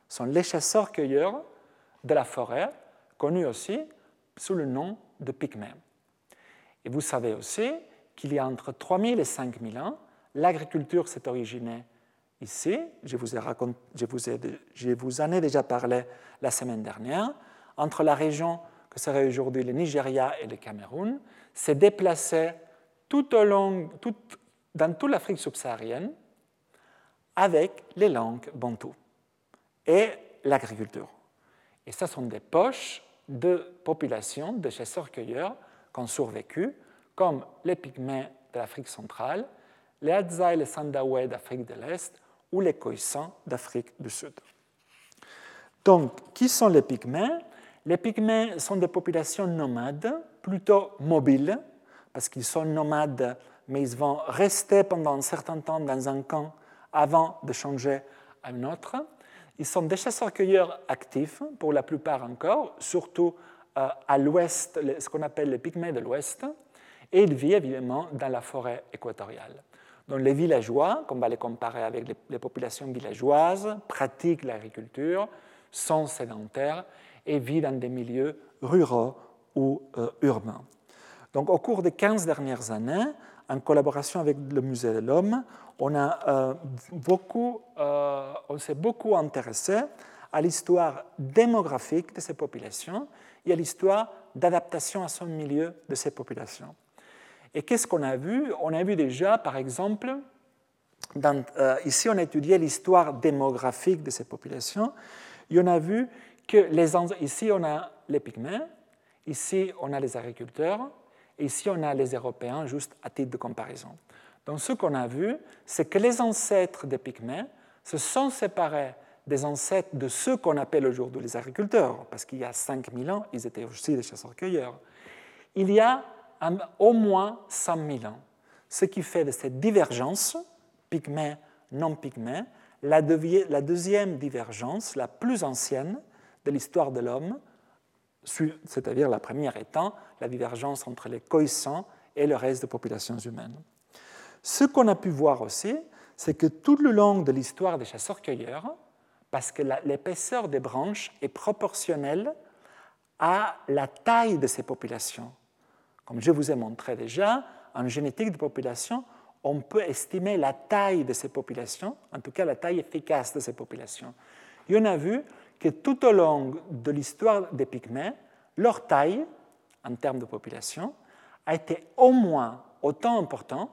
Ce sont les chasseurs-cueilleurs de la forêt, connus aussi sous le nom de pygmées. Et vous savez aussi qu'il y a entre 3000 et 5000 ans, l'agriculture s'est originée ici. Je vous, ai en ai déjà parlé la semaine dernière. Entre la région que serait aujourd'hui le Nigeria et le Cameroun, s'est déplacée tout au long, dans toute l'Afrique subsaharienne avec les langues bantoues et l'agriculture. Et ce sont des poches de populations de chasseurs-cueilleurs qui ont survécu comme les Pygmées de l'Afrique centrale, les Hadza et les Sandawe d'Afrique de l'Est ou les Khoisan d'Afrique du Sud. Donc, qui sont les Pygmées Les Pygmées sont des populations nomades, plutôt mobiles, parce qu'ils sont nomades, mais ils vont rester pendant un certain temps dans un camp avant de changer à un autre. Ils sont des chasseurs-cueilleurs actifs, pour la plupart encore, surtout euh, à l'ouest, ce qu'on appelle les Pygmées de l'ouest, et il vit évidemment dans la forêt équatoriale. Donc les villageois, on va les comparer avec les, populations villageoises, pratiquent l'agriculture, sont sédentaires et vivent dans des milieux ruraux ou euh, urbains. Donc au cours des 15 dernières années, en collaboration avec le Musée de l'Homme, on, euh, euh, on s'est beaucoup intéressé à l'histoire démographique de ces populations et à l'histoire d'adaptation à son milieu de ces populations. Et qu'est-ce qu'on a vu? On a vu déjà, par exemple, euh, ici, on a étudié l'histoire démographique de ces populations et on a vu que les, ici, on a les Pygmées, ici, on a les agriculteurs, et ici, on a les Européens, juste à titre de comparaison. Donc, ce qu'on a vu, c'est que les ancêtres des Pygmées se sont séparés des ancêtres de ceux qu'on appelle aujourd'hui les agriculteurs, parce qu'il y a 5000 ans, ils étaient aussi des chasseurs-cueilleurs. Il y a au moins 100 000 ans, ce qui fait de cette divergence pygmée, non pygmée, la, deuxième divergence, la plus ancienne de l'histoire de l'homme, c'est-à-dire la première étant la divergence entre les coïssants et le reste des populations humaines. Ce qu'on a pu voir aussi, c'est que tout le long de l'histoire des chasseurs-cueilleurs, parce que l'épaisseur des branches est proportionnelle à la taille de ces populations. Comme je vous ai montré déjà, en génétique de population, on peut estimer la taille de ces populations, en tout cas la taille efficace de ces populations. Et on a vu que tout au long de l'histoire des Pygmées, leur taille, en termes de population, a été au moins autant importante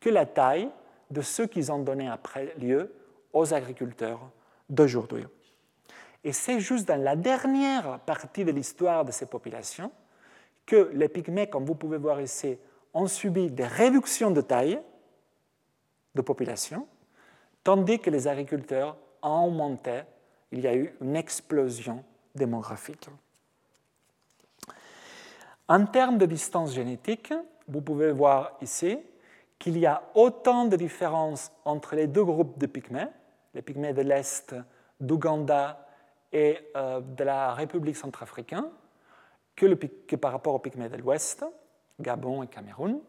que la taille de ceux qui ont donné après lieu aux agriculteurs d'aujourd'hui. Et c'est juste dans la dernière partie de l'histoire de ces populations que les Pygmées, comme vous pouvez voir ici, ont subi des réductions de taille de population, tandis que les agriculteurs ont augmenté, il y a eu une explosion démographique. En termes de distance génétique, vous pouvez voir ici qu'il y a autant de différences entre les deux groupes de pygmées, les pygmées de l'Est, d'Ouganda et euh, de la République centrafricaine, que, que par rapport aux pygmées de l'Ouest, Gabon et Cameroun,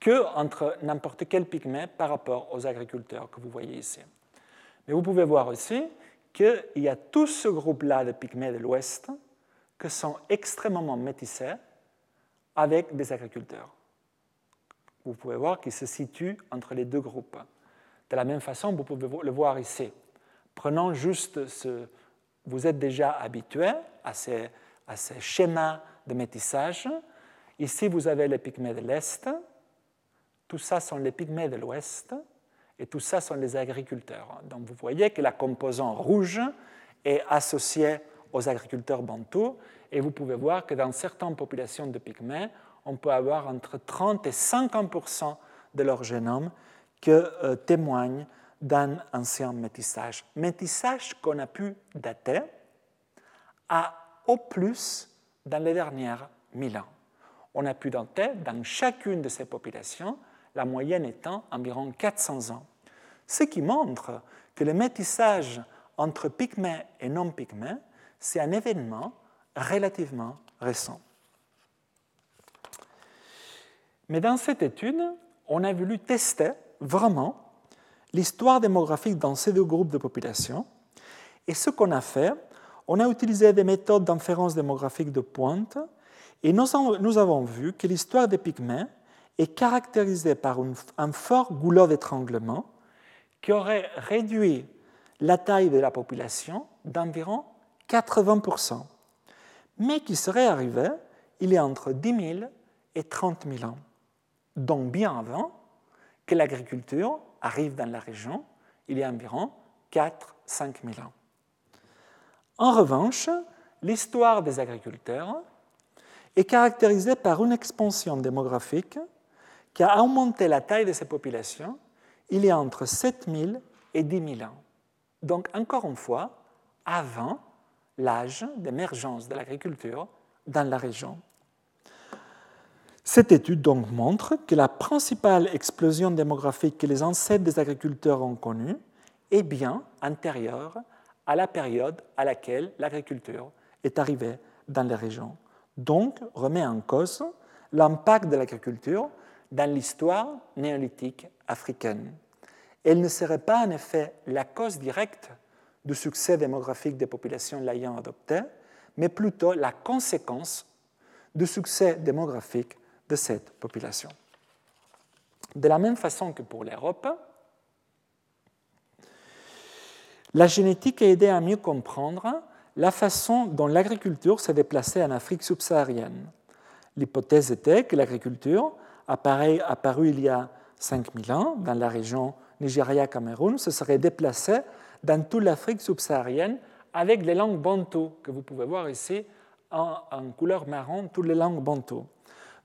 que entre n'importe quel pygmée par rapport aux agriculteurs que vous voyez ici. Mais vous pouvez voir aussi qu'il y a tout ce groupe-là de pygmées de l'Ouest qui sont extrêmement métissés avec des agriculteurs. Vous pouvez voir qu'ils se situent entre les deux groupes. De la même façon, vous pouvez le voir ici. Prenons juste ce... Vous êtes déjà habitué à ces, à ces schémas de métissage. Ici, vous avez les pygmées de l'Est, tout ça sont les pygmées de l'Ouest, et tout ça sont les agriculteurs. Donc vous voyez que la composante rouge est associée aux agriculteurs bantous, et vous pouvez voir que dans certaines populations de pygmées, on peut avoir entre 30 et 50% de leur génome qui euh, témoignent d'un ancien métissage. Métissage qu'on a pu dater à au plus dans les dernières mille ans. On a pu dater dans chacune de ces populations, la moyenne étant environ 400 ans. Ce qui montre que le métissage entre pygmées et non-pygmées, c'est un événement relativement récent. Mais dans cette étude, on a voulu tester vraiment l'histoire démographique dans ces deux groupes de population. Et ce qu'on a fait, on a utilisé des méthodes d'inférence démographique de pointe et nous avons vu que l'histoire des pygmées est caractérisée par un fort goulot d'étranglement qui aurait réduit la taille de la population d'environ 80%, mais qui serait arrivé il y a entre 10 000 et 30 000 ans donc bien avant que l'agriculture arrive dans la région, il y a environ 4-5 000 ans. En revanche, l'histoire des agriculteurs est caractérisée par une expansion démographique qui a augmenté la taille de ces populations il y a entre 7 000 et 10 000 ans. Donc, encore une fois, avant l'âge d'émergence de l'agriculture dans la région. Cette étude donc montre que la principale explosion démographique que les ancêtres des agriculteurs ont connue est bien antérieure à la période à laquelle l'agriculture est arrivée dans les régions. Donc, remet en cause l'impact de l'agriculture dans l'histoire néolithique africaine. Elle ne serait pas en effet la cause directe du succès démographique des populations l'ayant adopté, mais plutôt la conséquence du succès démographique de cette population. De la même façon que pour l'Europe, la génétique a aidé à mieux comprendre la façon dont l'agriculture s'est déplacée en Afrique subsaharienne. L'hypothèse était que l'agriculture, apparue il y a 5000 ans dans la région Nigeria-Cameroun se seraient déplacés dans toute l'Afrique subsaharienne avec les langues bantou, que vous pouvez voir ici en, couleur marron, toutes les langues bantou.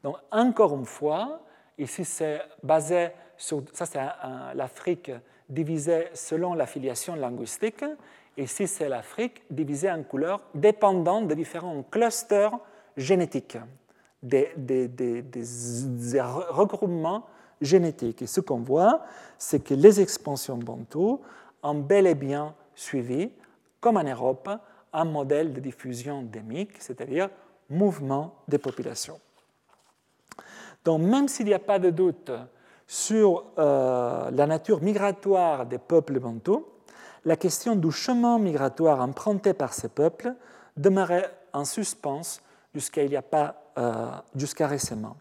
Donc, encore une fois, ici c'est basé sur. Ça, c'est l'Afrique divisée selon l'affiliation linguistique. Ici, c'est l'Afrique divisée en couleurs dépendant des différents clusters génétiques, des, regroupements génétiques. Et ce qu'on voit, c'est que les expansions bantou ont bel et bien suivi, comme en Europe, un modèle de diffusion endémique, c'est-à-dire mouvement des populations. Donc même s'il n'y a pas de doute sur euh, la nature migratoire des peuples bantous, la question du chemin migratoire emprunté par ces peuples demeurait en suspens jusqu'à euh, jusqu'à récemment.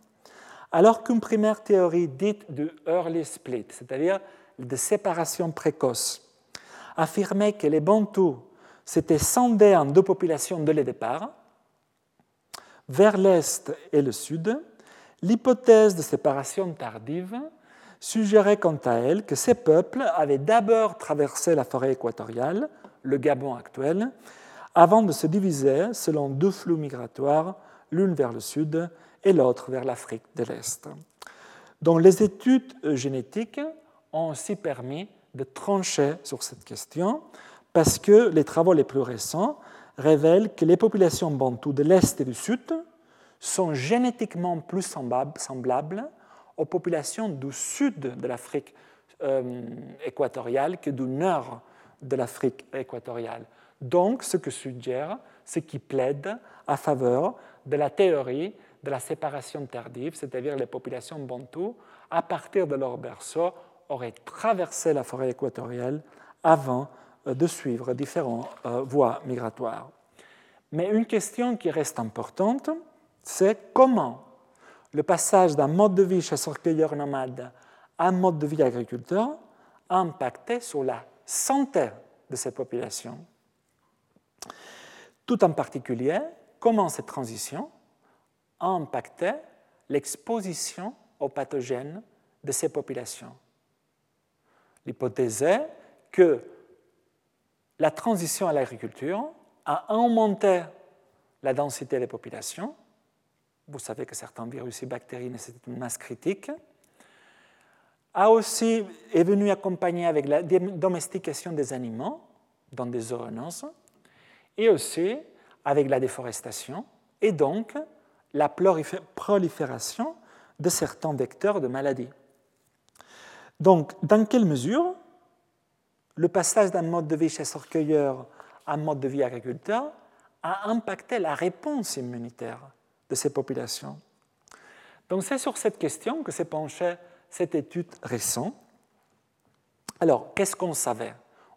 Alors qu'une première théorie dite de early split, c'est-à-dire de séparation précoce, affirmait que les Bantous s'étaient scindés en deux populations dès le départ, vers l'est et le sud, l'hypothèse de séparation tardive suggérait quant à elle que ces peuples avaient d'abord traversé la forêt équatoriale, le Gabon actuel, avant de se diviser selon deux flux migratoires, l'une vers le sud et l'autre vers l'Afrique de l'Est. Donc les études génétiques ont aussi permis de trancher sur cette question parce que les travaux les plus récents révèlent que les populations bantoues de l'Est et du Sud sont génétiquement plus semblables aux populations du sud de l'Afrique euh, équatoriale que du nord de l'Afrique équatoriale. Donc, ce que suggère, ce qui plaide à faveur de la théorie de la séparation tardive, c'est-à-dire les populations bantoues, à partir de leur berceau, auraient traversé la forêt équatoriale avant euh, de suivre différentes euh, voies migratoires. Mais une question qui reste importante, c'est comment le passage d'un mode de vie chasseur-cueilleur nomade à un mode de vie agriculteur a impacté sur la santé de ces populations. Tout en particulier, comment cette transition a impacté l'exposition aux pathogènes de ces populations. L'hypothèse est que la transition à l'agriculture a augmenté la densité des populations. Vous savez que certains virus et bactéries nécessitent une masse critique. A aussi est venu accompagner avec la domestication des animaux dans des zoonoses et aussi avec la déforestation et donc la prolifération de certains vecteurs de maladies. Donc, dans quelle mesure le passage d'un mode de vie chasseur-cueilleur à un mode de vie agriculteur a impacté la réponse immunitaire de ces populations Donc, c'est sur cette question que s'est penchée cette étude récente. Alors, qu'est-ce qu'on savait?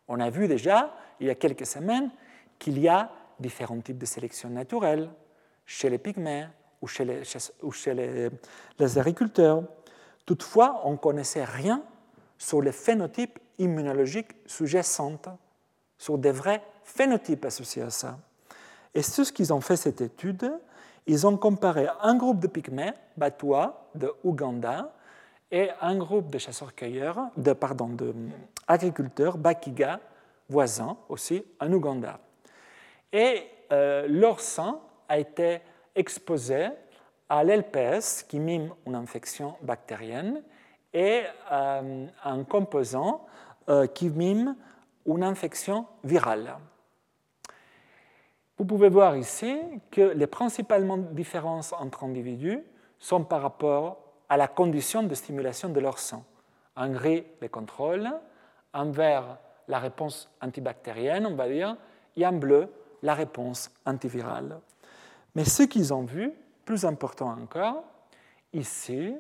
On a vu déjà, il y a quelques semaines, qu'il y a différents types de sélection naturelle chez les pygmées ou chez les, ou chez les, les agriculteurs. Toutefois, on ne connaissait rien sur les phénotypes immunologiques sous-jacents, sur des vrais phénotypes associés à ça. Et ce qu'ils ont fait cette étude, ils ont comparé un groupe de pygmées, Batwa, de Ouganda, et un groupe de chasseurs-cueilleurs, de, pardon, d'agriculteurs, Bakiga, voisins aussi, en Ouganda. Et euh, leur sang a été exposé à l'LPS, qui mime une infection bactérienne, et euh, un composant euh, qui mime une infection virale. Vous pouvez voir ici que les principales différences entre individus sont par rapport à la condition de stimulation de leur sang. En gris, les contrôles, en vert, la réponse antibactérienne, on va dire, et en bleu, la réponse antivirale. Mais ce qu'ils ont vu, plus important encore, ici,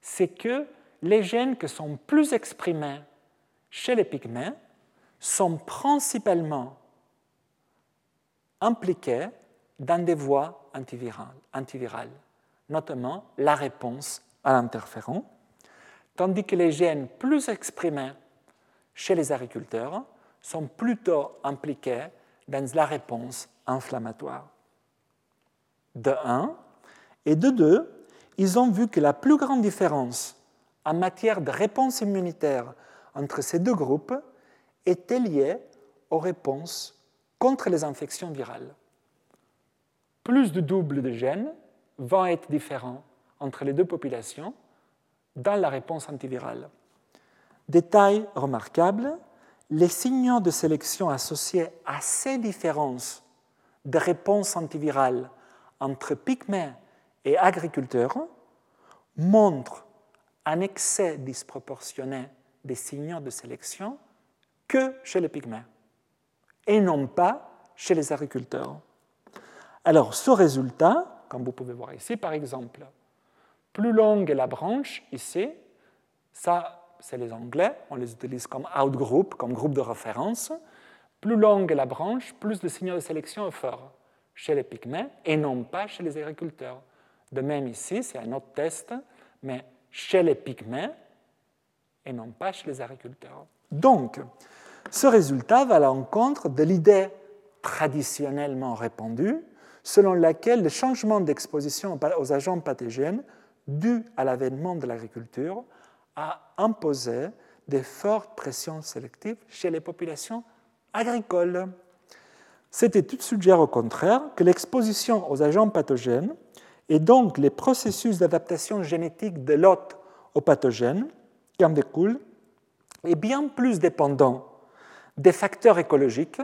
c'est que les gènes qui sont plus exprimés chez les pygmées sont principalement impliqués dans des voies antivirales, notamment la réponse à l'interféron, tandis que les gènes plus exprimés chez les agriculteurs sont plutôt impliqués dans la réponse inflammatoire. De 1 et de 2, ils ont vu que la plus grande différence en matière de réponse immunitaire entre ces deux groupes était lié aux réponses contre les infections virales. Plus de double de gènes vont être différents entre les deux populations dans la réponse antivirale. Détail remarquable, les signaux de sélection associés à ces différences de réponse antivirale entre pygmées et agriculteurs montrent un excès disproportionné des signaux de sélection que chez les pygmées et non pas chez les agriculteurs. Alors, ce résultat, comme vous pouvez voir ici par exemple, plus longue est la branche ici, ça c'est les Anglais, on les utilise comme outgroup, comme groupe de référence. Plus longue est la branche, plus de signaux de sélection est fort chez les pygmées et non pas chez les agriculteurs. De même ici, c'est un autre test, mais chez les pygmées et non pas chez les agriculteurs. Donc, ce résultat va à l'encontre de l'idée traditionnellement répandue selon laquelle le changement d'exposition aux agents pathogènes dû à l'avènement de l'agriculture a imposé des fortes pressions sélectives chez les populations agricoles. Cette étude suggère au contraire que l'exposition aux agents pathogènes et donc les processus d'adaptation génétique de l'hôte aux pathogènes qui en découlent est bien plus dépendant des facteurs écologiques,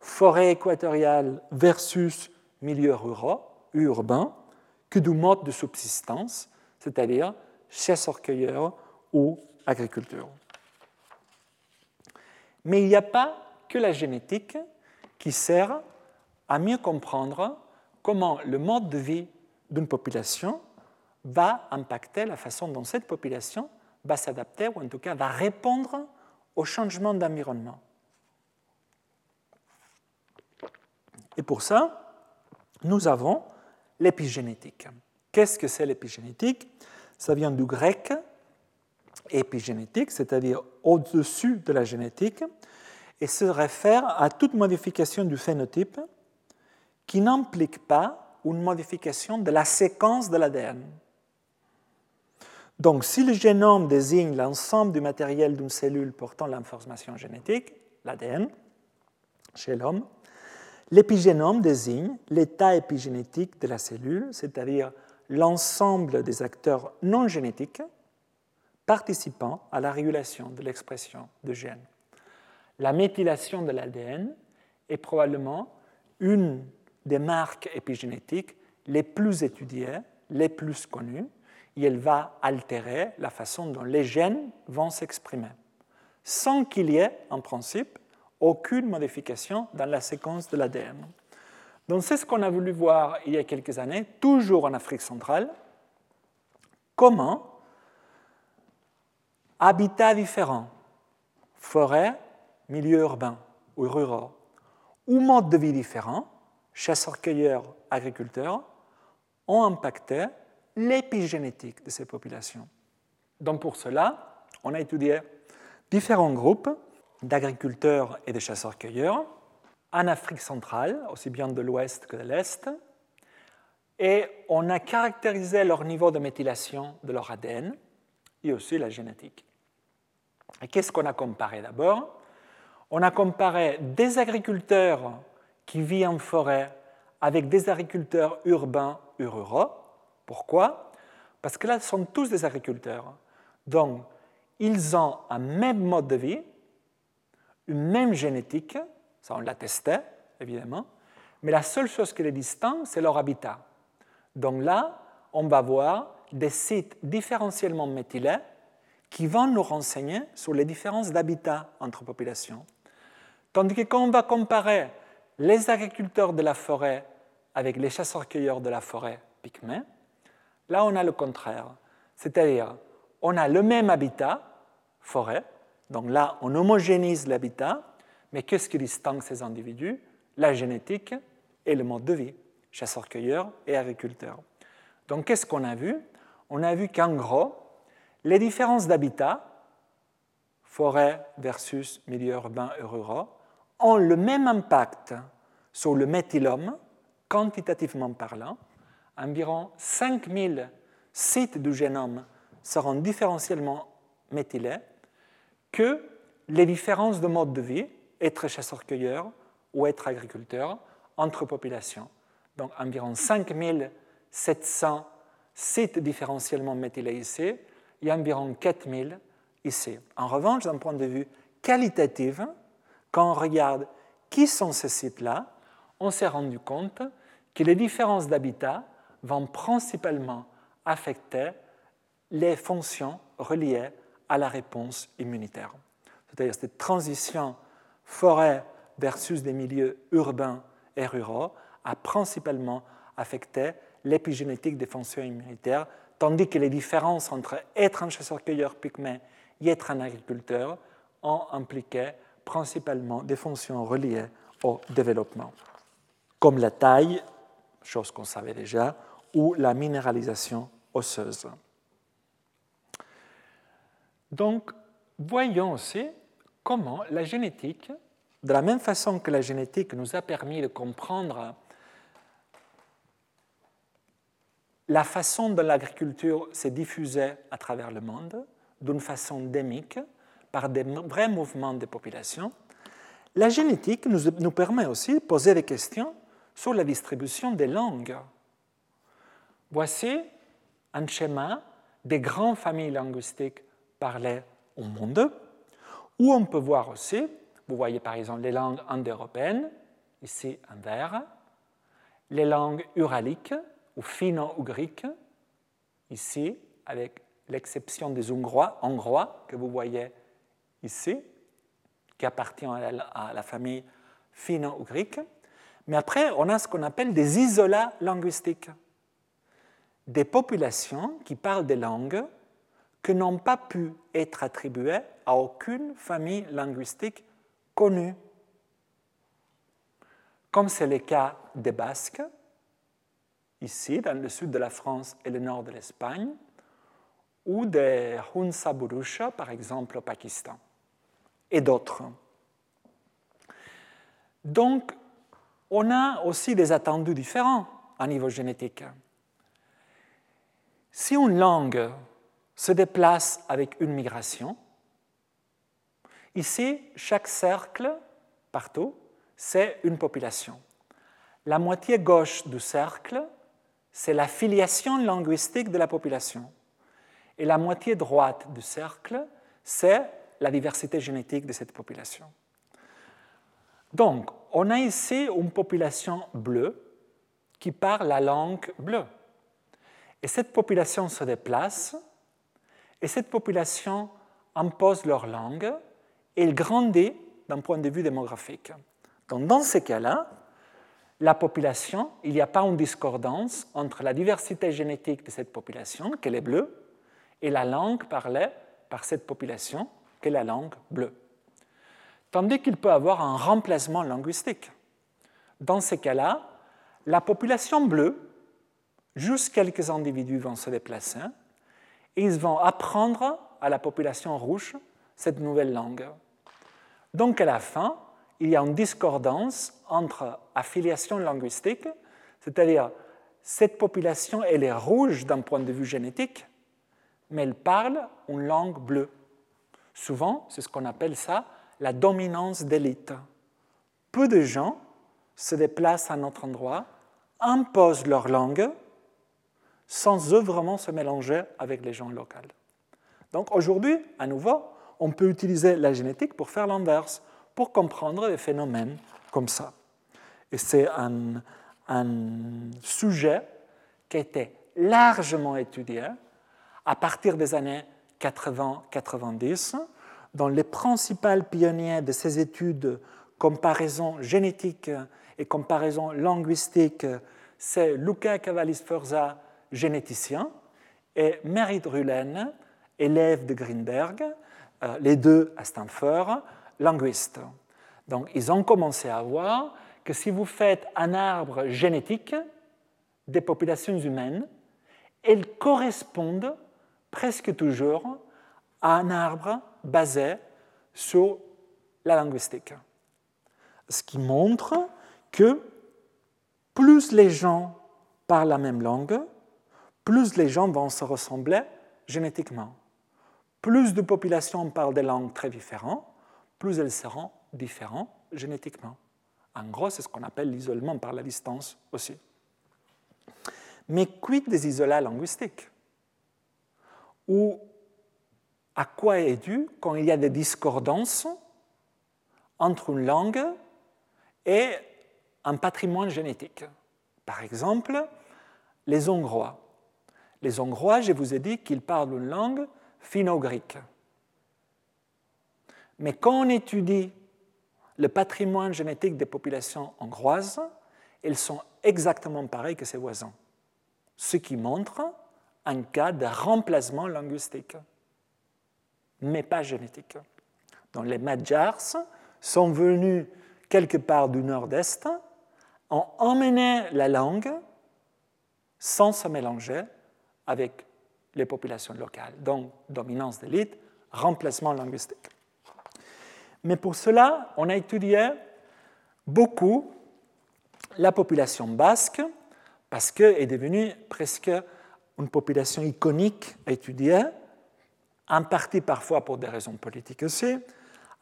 forêt équatoriale versus milieu rural, urbain, que du mode de subsistance, c'est-à-dire chasseurs-cueilleurs ou agriculture. Mais il n'y a pas que la génétique qui sert à mieux comprendre comment le mode de vie d'une population va impacter la façon dont cette population va s'adapter ou en tout cas va répondre au changement d'environnement. Et pour ça, nous avons l'épigénétique. Qu'est-ce que c'est l'épigénétique? Ça vient du grec épigénétique, c'est-à-dire au-dessus de la génétique, et se réfère à toute modification du phénotype qui n'implique pas une modification de la séquence de l'ADN. Donc, si le génome désigne l'ensemble du matériel d'une cellule portant l'information génétique, l'ADN, chez l'homme, l'épigénome désigne l'état épigénétique de la cellule, c'est-à-dire l'ensemble des acteurs non génétiques participant à la régulation de l'expression de gènes. La méthylation de l'ADN est probablement une des marques épigénétiques les plus étudiées, les plus connues, et elle va altérer la façon dont les gènes vont s'exprimer, sans qu'il y ait, en principe, aucune modification dans la séquence de l'ADN. Donc c'est ce qu'on a voulu voir il y a quelques années, toujours en Afrique centrale, comment habitats différents, forêts, milieux urbains ou ruraux, ou modes de vie différents, chasseurs-cueilleurs, agriculteurs, ont impacté l'épigénétique de ces populations. Donc pour cela, on a étudié différents groupes d'agriculteurs et de chasseurs-cueilleurs en Afrique centrale, aussi bien de l'ouest que de l'est, et on a caractérisé leur niveau de méthylation de leur ADN et aussi la génétique. Et qu'est-ce qu'on a comparé d'abord? On a comparé des agriculteurs qui vivent en forêt avec des agriculteurs urbains ou ruraux. Pourquoi? Parce que là, ce sont tous des agriculteurs. Donc, ils ont un même mode de vie, une même génétique, ça on l'a testé, évidemment, mais la seule chose qui les distingue, c'est leur habitat. Donc là, on va voir des sites différentiellement méthylés qui vont nous renseigner sur les différences d'habitat entre populations. Tandis que quand on va comparer les agriculteurs de la forêt avec les chasseurs-cueilleurs de la forêt pygmées, là on a le contraire. C'est-à-dire, on a le même habitat, forêt, donc là on homogénise l'habitat, mais qu'est-ce qui distingue ces individus? La génétique et le mode de vie, chasseurs-cueilleurs et agriculteurs. Donc qu'est-ce qu'on a vu? On a vu qu'en gros, les différences d'habitat, forêt versus milieu urbain et rural, ont le même impact sur le méthylome, quantitativement parlant. Environ 5000 sites du génome seront différentiellement méthylés, que les différences de mode de vie, être chasseur-cueilleur ou être agriculteur, entre populations. Donc environ 5700 sites différentiellement méthylés ici et environ 4000 ici. En revanche, d'un point de vue qualitatif, quand on regarde qui sont ces sites-là, on s'est rendu compte que les différences d'habitat vont principalement affecter les fonctions reliées à la réponse immunitaire. C'est-à-dire cette transition forêt versus des milieux urbains et ruraux a principalement affecté l'épigénétique des fonctions immunitaires, tandis que les différences entre être un chasseur-cueilleur pygmée et être un agriculteur ont impliqué principalement des fonctions reliées au développement, comme la taille, chose qu'on savait déjà, ou la minéralisation osseuse. Donc, voyons aussi comment la génétique, de la même façon que la génétique nous a permis de comprendre la façon dont l'agriculture s'est diffusée à travers le monde, d'une façon démique, par des vrais mouvements de population, la génétique nous, nous permet aussi de poser des questions sur la distribution des langues. Voici un schéma des grandes familles linguistiques parlées au monde, où on peut voir aussi, vous voyez par exemple les langues indo-européennes, ici en vert, les langues uraliques ou finno-ougriques, ici avec l'exception des Hongrois, hongrois que vous voyez ici, qui appartient à la, famille finno-ougrique. Mais après, on a ce qu'on appelle des isolats linguistiques, des populations qui parlent des langues que n'ont pas pu être attribuées à aucune famille linguistique connue, comme c'est le cas des Basques, ici, dans le sud de la France et le nord de l'Espagne, ou des Hunsa Burusha, par exemple au Pakistan, et d'autres. Donc, on a aussi des attendus différents à niveau génétique. Si une langue se déplace avec une migration, ici, chaque cercle, partout, c'est une population. La moitié gauche du cercle, c'est la filiation linguistique de la population. Et la moitié droite du cercle, c'est la diversité génétique de cette population. Donc, on a ici une population bleue qui parle la langue bleue. Et cette population se déplace, et cette population impose leur langue, et elle grandit d'un point de vue démographique. Donc, dans ces cas-là, la population, il n'y a pas une discordance entre la diversité génétique de cette population, qu'elle est bleue, et la langue parlée par cette population, qui est la langue bleue. Tandis qu'il peut y avoir un remplacement linguistique. Dans ces cas-là, la population bleue, juste quelques individus vont se déplacer et ils vont apprendre à la population rouge cette nouvelle langue. Donc à la fin, il y a une discordance entre affiliation linguistique, c'est-à-dire cette population elle est rouge d'un point de vue génétique, mais elle parle une langue bleue. Souvent, c'est ce qu'on appelle ça la dominance d'élite. Peu de gens se déplacent à un autre endroit, imposent leur langue, sans eux vraiment se mélanger avec les gens locaux. Donc aujourd'hui, à nouveau, on peut utiliser la génétique pour faire l'inverse, pour comprendre des phénomènes comme ça. Et c'est un, sujet qui a été largement étudié à partir des années 80-90, dont les principaux pionniers de ces études comparaison génétique et comparaison linguistique, c'est Luca Cavallis-Forza, généticien, et Merit Rulen, élève de Greenberg, euh, les deux à Stanford, linguiste. Donc ils ont commencé à voir que si vous faites un arbre génétique des populations humaines, elles correspondent presque toujours à un arbre basé sur la linguistique. Ce qui montre que plus les gens parlent la même langue, plus les gens vont se ressembler génétiquement. plus de populations parlent des langues très différentes, plus elles seront différentes génétiquement. En gros, c'est ce qu'on appelle l'isolement par la distance aussi. Mais quid des isolats linguistiques? Ou à quoi est dû quand il y a des discordances entre une langue et un patrimoine génétique? Par exemple, les Hongrois. Les Hongrois, je vous ai dit qu'ils parlent une langue finno-grecque. Mais quand on étudie le patrimoine génétique des populations hongroises, elles sont exactement pareilles que ses voisins, ce qui montre un cas de remplacement linguistique, mais pas génétique. Donc les Magyars sont venus quelque part du nord-est, ont emmené la langue sans se mélanger avec les populations locales. Donc dominance d'élite, remplacement linguistique. Mais pour cela, on a étudié beaucoup la population basque, parce qu'elle est devenue presque une population iconique à étudier, en partie parfois pour des raisons politiques aussi,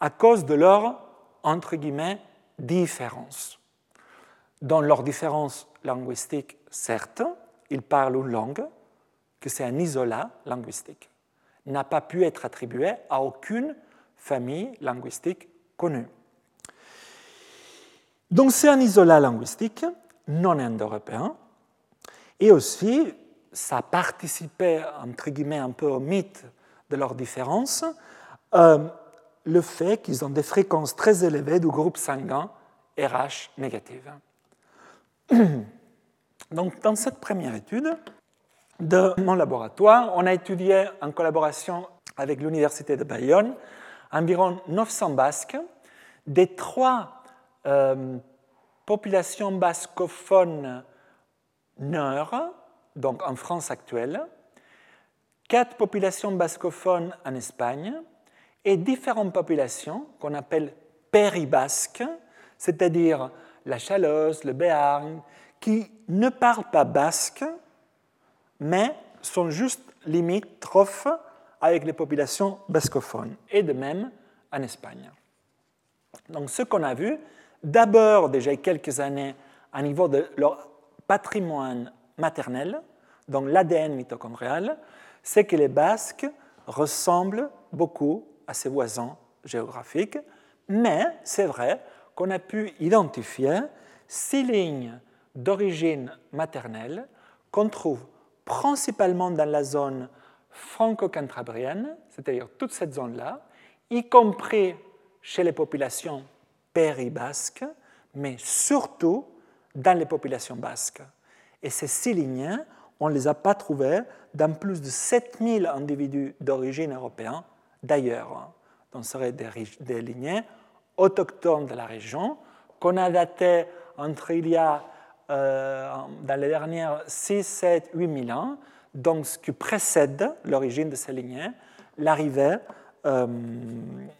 à cause de leur, entre guillemets, différence. Dans leur différence linguistique, certes, ils parlent une langue, que c'est un isolat linguistique, n'a pas pu être attribué à aucune famille linguistique connue. Donc c'est un isolat linguistique non indo-européen, et aussi ça participait, entre guillemets, un peu au mythe de leur différence, euh, le fait qu'ils ont des fréquences très élevées du groupe sanguin RH négative. Donc, dans cette première étude de mon laboratoire, on a étudié en collaboration avec l'Université de Bayonne environ 900 Basques des trois euh, populations bascophones nord, donc en France actuelle, quatre populations bascophones en Espagne et différentes populations qu'on appelle péribasques, c'est-à-dire la Chalosse, le Béarn, qui ne parlent pas basque, mais sont juste limitrophes avec les populations bascophones, et de même en Espagne. Donc ce qu'on a vu, d'abord déjà il y a quelques années, à niveau de leur patrimoine maternel, donc l'ADN mitochondrial, c'est que les Basques ressemblent beaucoup à ses voisins géographiques, mais c'est vrai qu'on a pu identifier six lignes d'origine maternelle qu'on trouve principalement dans la zone franco-cantabrienne, c'est-à-dire toute cette zone-là, y compris chez les populations péribasques, mais surtout dans les populations basques. Et ces six on ne les a pas trouvées dans plus de 7000 individus d'origine européenne d'ailleurs. Donc ce seraient des, des lignées autochtones de la région qu'on a datées entre il y a dans les dernières 6, 7, 8 000 ans, donc ce qui précède l'origine de ces lignées, l'arrivée euh,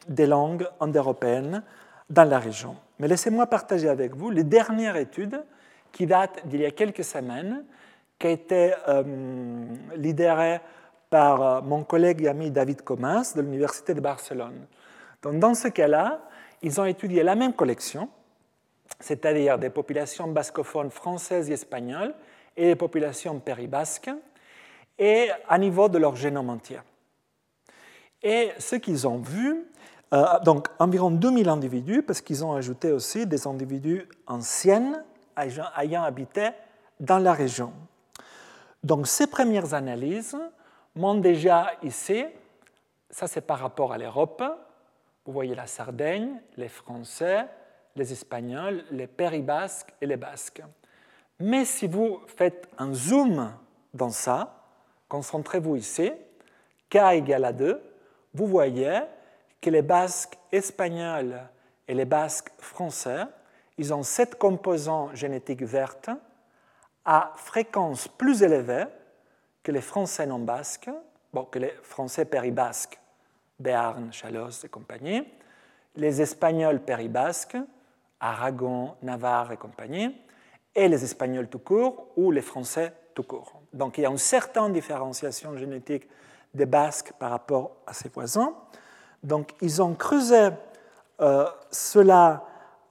des langues indo-européennes dans la région. Mais laissez-moi partager avec vous les dernières études qui datent d'il y a quelques semaines, qui a été euh, lidérée par mon collègue et ami David Comas de l'Université de Barcelone. Dans ce cas-là, ils ont étudié la même collection, c'est-à-dire des populations bascophones françaises et espagnoles et des populations péribasques, et à niveau de leur génome entier. Et ce qu'ils ont vu, euh, donc environ 2000 individus, parce qu'ils ont ajouté aussi des individus anciens ayant habité dans la région. Donc ces premières analyses montrent déjà ici, ça c'est par rapport à l'Europe, vous voyez la Sardaigne, les Français, les Espagnols, les Péribasques et les Basques. Mais si vous faites un zoom dans ça, concentrez-vous ici, k égale à 2, vous voyez que les Basques espagnols et les Basques français, ils ont sept composants génétiques vertes à fréquence plus élevée que les Français non basques, bon, que les Français péribasques, Béarn, Chalosse et compagnie, les Espagnols péribasques, Aragon, Navarre et compagnie, et les Espagnols tout court ou les Français tout court. Donc il y a une certaine différenciation génétique des Basques par rapport à ses voisins. Donc ils ont creusé euh, cela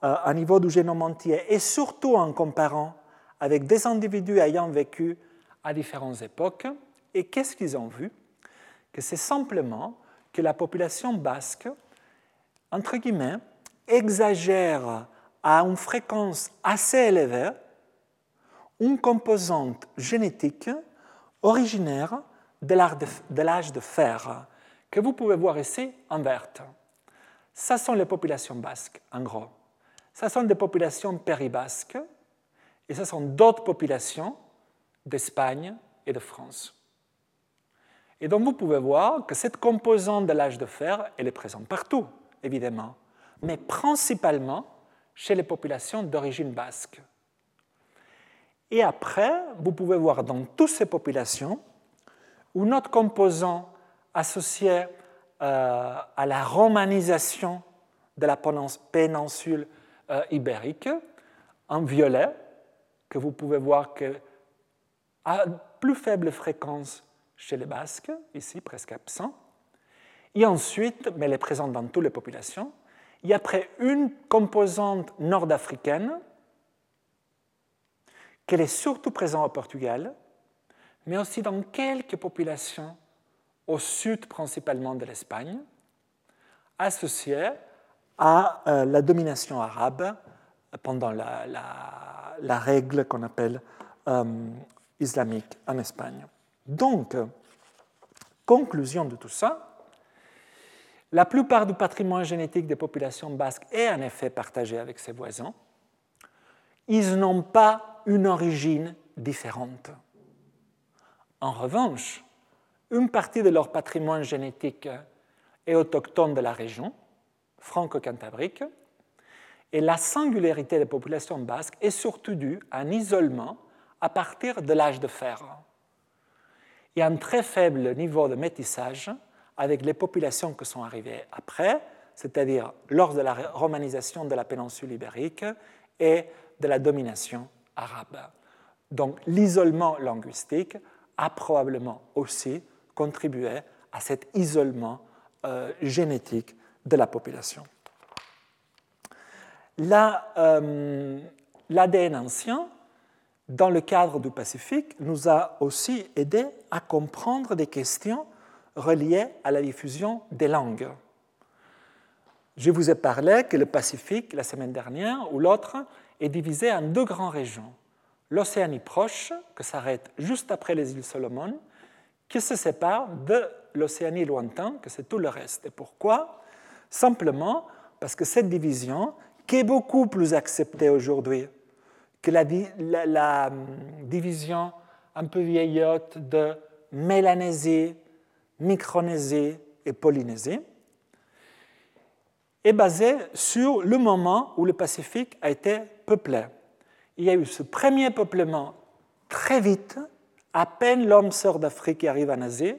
euh, à niveau du génome entier et surtout en comparant avec des individus ayant vécu à différentes époques. Et qu'est-ce qu'ils ont vu? Que c'est simplement que la population basque, entre guillemets, exagère à une fréquence assez élevée une composante génétique originaire de l'âge de fer, que vous pouvez voir ici en verte. Ce sont les populations basques, en gros. Ce sont des populations péribasques et ce sont d'autres populations d'Espagne et de France. Et donc vous pouvez voir que cette composante de l'âge de fer, elle est présente partout, évidemment, mais principalement chez les populations d'origine basque. Et après, vous pouvez voir dans toutes ces populations un autre composant associé euh, à la romanisation de la péninsule euh, ibérique, en violet, que vous pouvez voir que à plus faible fréquence chez les Basques, ici presque absent. Et ensuite, mais elle est présente dans toutes les populations, il y a après une composante nord-africaine, qu'elle est surtout présente au Portugal, mais aussi dans quelques populations au sud principalement de l'Espagne, associées à euh, la domination arabe pendant la, règle qu'on appelle euh, islamique en Espagne. Donc, conclusion de tout ça, la plupart du patrimoine génétique des populations basques est en effet partagé avec ses voisins. Ils n'ont pas une origine différente. En revanche, une partie de leur patrimoine génétique est autochtone de la région, franco-cantabrique, et la singularité des populations basques est surtout due à un isolement à partir de l'âge de fer et un très faible niveau de métissage avec les populations qui sont arrivées après, c'est-à-dire lors de la romanisation de la péninsule ibérique et de la domination arabe. Donc l'isolement linguistique a probablement aussi contribué à cet isolement euh, génétique de la population. Euh, L'ADN ancien, dans le cadre du Pacifique, nous a aussi aidé à comprendre des questions reliées à la diffusion des langues. Je vous ai parlé que le Pacifique, la semaine dernière, ou l'autre, est divisé en deux grandes régions. L'Océanie proche, qui s'arrête juste après les îles Solomon, qui se sépare de l'Océanie lointain, que c'est tout le reste. Et pourquoi? Simplement parce que cette division, qui est beaucoup plus acceptée aujourd'hui que la, la, hum, division un peu vieillotte de Mélanésie, Micronésie et Polynésie, est basée sur le moment où le Pacifique a été peuplé. Il y a eu ce premier peuplement très vite, à peine l'homme sort d'Afrique et arrive en Asie.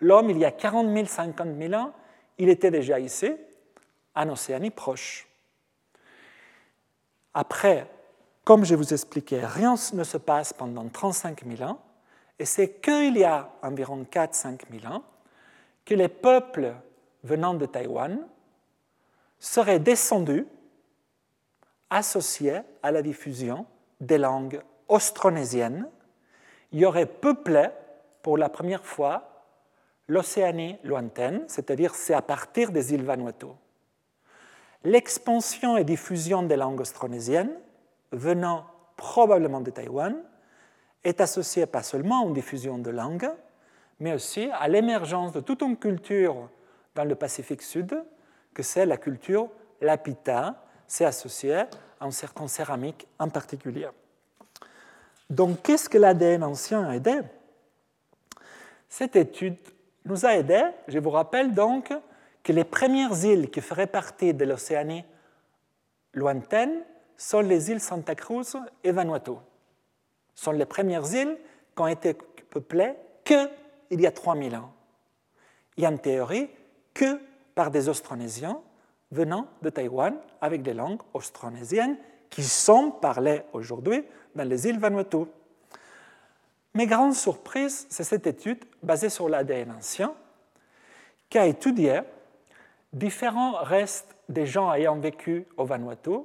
L'homme, il y a 40 000, 50 000 ans, il était déjà ici, en Océanie proche. Après, comme je vous expliquais, rien ne se passe pendant 35 000 ans, et c'est qu'il y a environ 4-5 000 ans que les peuples venant de Taïwan seraient descendus associés à la diffusion des langues austronésiennes. Y aurait peuplé pour la première fois l'Océanie lointaine, c'est-à-dire c'est à partir des îles Vanuatu. L'expansion et diffusion des langues austronésiennes venant probablement de Taïwan est associée pas seulement à une diffusion de langues, mais aussi à l'émergence de toute une culture dans le Pacifique Sud, que c'est la culture lapita, c'est associé à un certain céramique en particulier. Donc, qu'est-ce que l'ADN ancien a aidé? Cette étude nous a aidé, je vous rappelle donc, que les premières îles qui feraient partie de l'Océanie lointaine sont les îles Santa Cruz et Vanuatu. Ce sont les premières îles qui ont été peuplées qu'il y a 3000 ans. Et en théorie, que par des Austronésiens venant de Taïwan avec des langues austronésiennes qui sont parlées aujourd'hui dans les îles Vanuatu. Mais grande surprise, c'est cette étude basée sur l'ADN ancien qui a étudié différents restes des gens ayant vécu au Vanuatu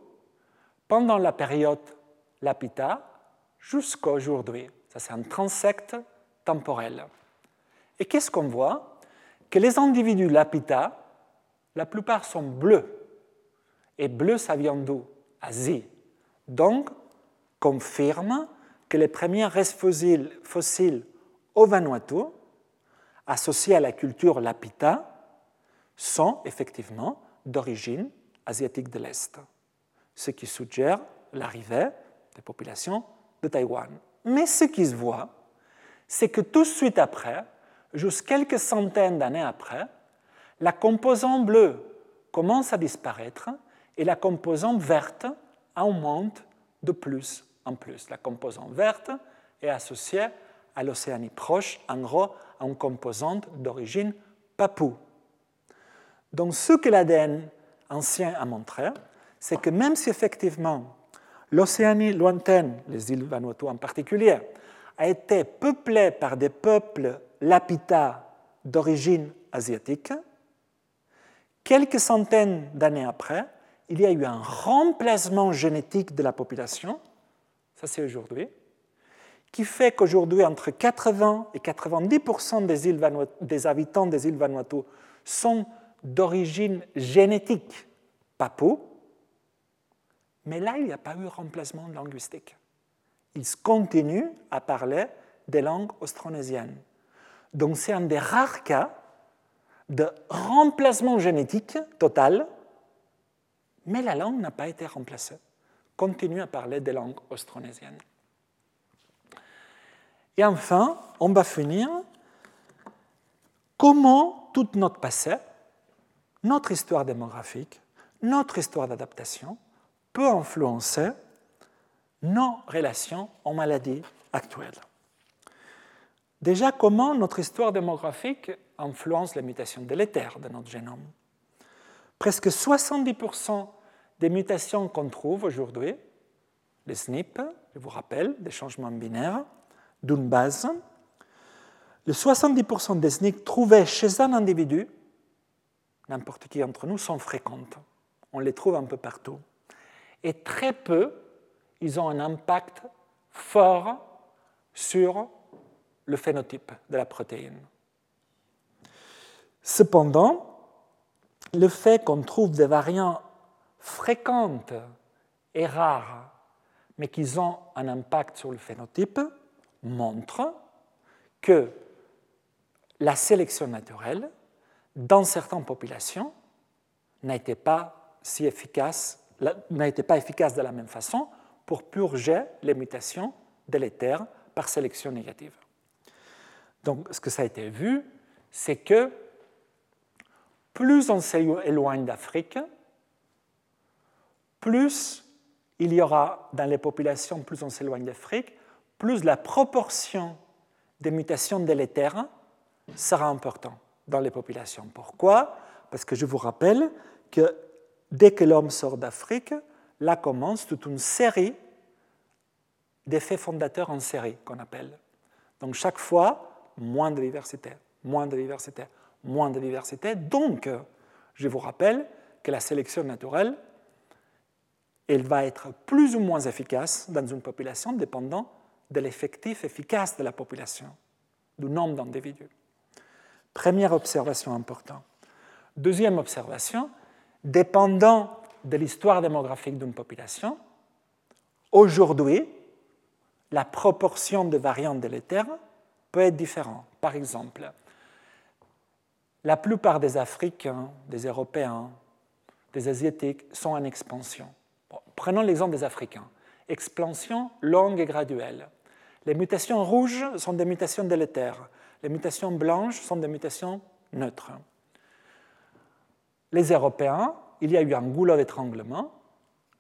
pendant la période Lapita jusqu'à aujourd'hui. Ça, c'est un transect temporel. Et qu'est-ce qu'on voit? Que les individus Lapita, la plupart sont bleus. Et bleu, ça vient d'où? Asie. Donc, confirme que les premiers restes fossiles, au Vanuatu, associés à la culture Lapita, sont effectivement d'origine asiatique de l'Est, ce qui suggère l'arrivée des populations de Taïwan. Mais ce qui se voit, c'est que tout de suite après, juste quelques centaines d'années après, la composante bleue commence à disparaître et la composante verte augmente de plus en plus. La composante verte est associée à l'Océanie proche, en gros, à une composante d'origine papou. Donc ce que l'ADN ancien a montré, c'est que même si effectivement l'Océanie lointaine, les îles Vanuatu en particulier, a été peuplée par des peuples lapita d'origine asiatique, quelques centaines d'années après, il y a eu un remplacement génétique de la population, ça c'est aujourd'hui, qui fait qu'aujourd'hui, entre 80 et 90 des, îles des habitants des îles Vanuatu sont d'origine génétique papou, mais là, il n'y a pas eu remplacement linguistique. Ils continuent à parler des langues austronésiennes. Donc c'est un des rares cas de remplacement génétique total, mais la langue n'a pas été remplacée. Continue à parler des langues austronésiennes. Et enfin, on va finir comment tout notre passé, notre histoire démographique, notre histoire d'adaptation peut influencer nos relations en maladie actuelles? Déjà, comment notre histoire démographique influence les mutations délétères de notre génome? Presque 70% des mutations qu'on trouve aujourd'hui, les SNP, je vous rappelle, des changements binaires, d'une base, le 70% des SNP trouvés chez un individu, n'importe qui d'entre nous, sont fréquentes. On les trouve un peu partout. Et très peu, ils ont un impact fort sur le phénotype de la protéine. Cependant, le fait qu'on trouve des variants fréquentes et rares, mais qui ont un impact sur le phénotype, montre que la sélection naturelle, dans certaines populations, n'a pas si efficace, n'a été pas efficace de la même façon pour purger les mutations délétères par sélection négative. Donc, ce que ça a été vu, c'est que plus on s'éloigne d'Afrique, plus il y aura dans les populations, plus on s'éloigne d'Afrique, plus la proportion des mutations délétères sera importante dans les populations. Pourquoi? Parce que je vous rappelle que dès que l'homme sort d'Afrique, là commence toute une série d'effets fondateurs en série qu'on appelle. Donc chaque fois, moins de diversité, moins de diversité, moins de diversité. Donc, je vous rappelle que la sélection naturelle, elle va être plus ou moins efficace dans une population dépendant de l'effectif efficace de la population, du nombre d'individus. Première observation importante. Deuxième observation, dépendant de l'histoire démographique d'une population, aujourd'hui, la proportion de variants délétères peut être différente. Par exemple, la plupart des Africains, des Européens, des Asiatiques sont en expansion. prenons l'exemple des Africains. Expansion longue et graduelle. Les mutations rouges sont des mutations délétères. Les mutations blanches sont des mutations neutres. Les Européens, il y a eu un goulot d'étranglement.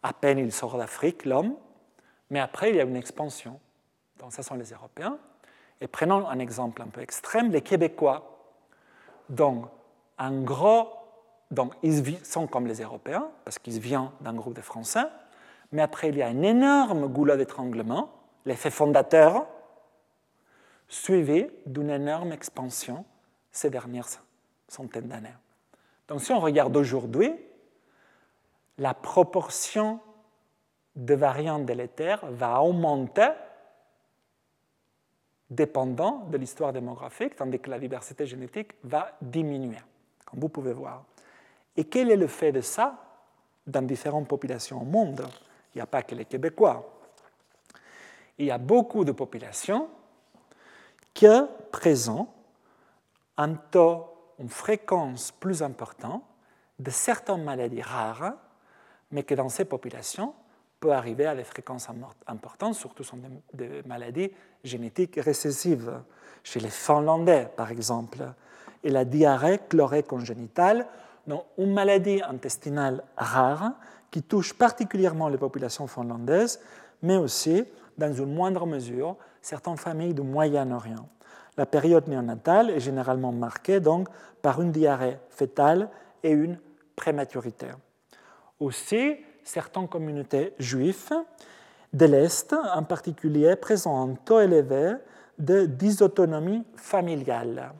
À peine il sort d'Afrique, l'homme, mais après, il y a une expansion. Donc, ce sont les Européens. Et prenons un exemple un peu extrême, les Québécois. Donc, en gros, donc, ils sont comme les Européens, parce qu'ils viennent d'un groupe de Français, mais après, il y a un énorme goulot d'étranglement l'effet fondateur, suivi d'une énorme expansion ces dernières centaines d'années. Donc si on regarde aujourd'hui, la proportion de variants délétères va augmenter dépendant de l'histoire démographique, tandis que la diversité génétique va diminuer, comme vous pouvez voir. Et quel est le fait de ça dans différentes populations au monde? Il n'y a pas que les Québécois. Il y a beaucoup de populations qui présentent un taux, une fréquence plus importante de certaines maladies rares, mais que dans ces populations peut arriver à des fréquences importantes, surtout sont des, maladies génétiques récessives. Chez les Finlandais, par exemple, et la diarrhée chlorée congénitale, donc une maladie intestinale rare qui touche particulièrement les populations finlandaises, mais aussi, dans une moindre mesure, certaines familles du Moyen-Orient. La période néonatale est généralement marquée donc par une diarrhée fétale et une prématurité. Aussi, certaines communautés juives de l'Est, en particulier, présentent un taux élevé de dysautonomie familiale.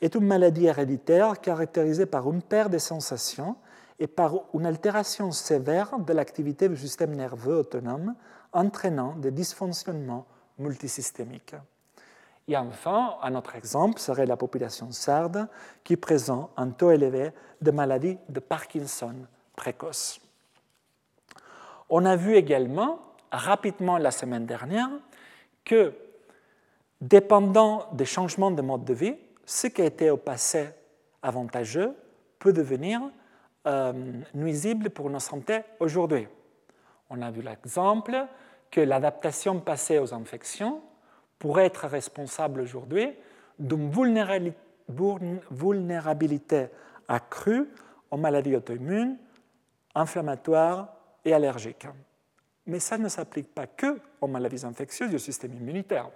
est une maladie héréditaire caractérisée par une perte de sensations et par une altération sévère de l'activité du système nerveux autonome, entraînant des dysfonctionnements multisystémiques. Et enfin, un autre exemple serait la population sarde qui présente un taux élevé de maladie de Parkinson précoce. On a vu également, rapidement la semaine dernière, que dépendant des changements de mode de vie, ce qui a été au passé avantageux peut devenir euh, nuisible pour nos santé aujourd'hui. On a vu l'exemple que l'adaptation passée aux infections pourrait être responsable aujourd'hui d'une vulnérabilité accrue aux maladies auto-immunes, inflammatoires et allergiques. Mais ça ne s'applique pas que aux maladies infectieuses au système immunitaire.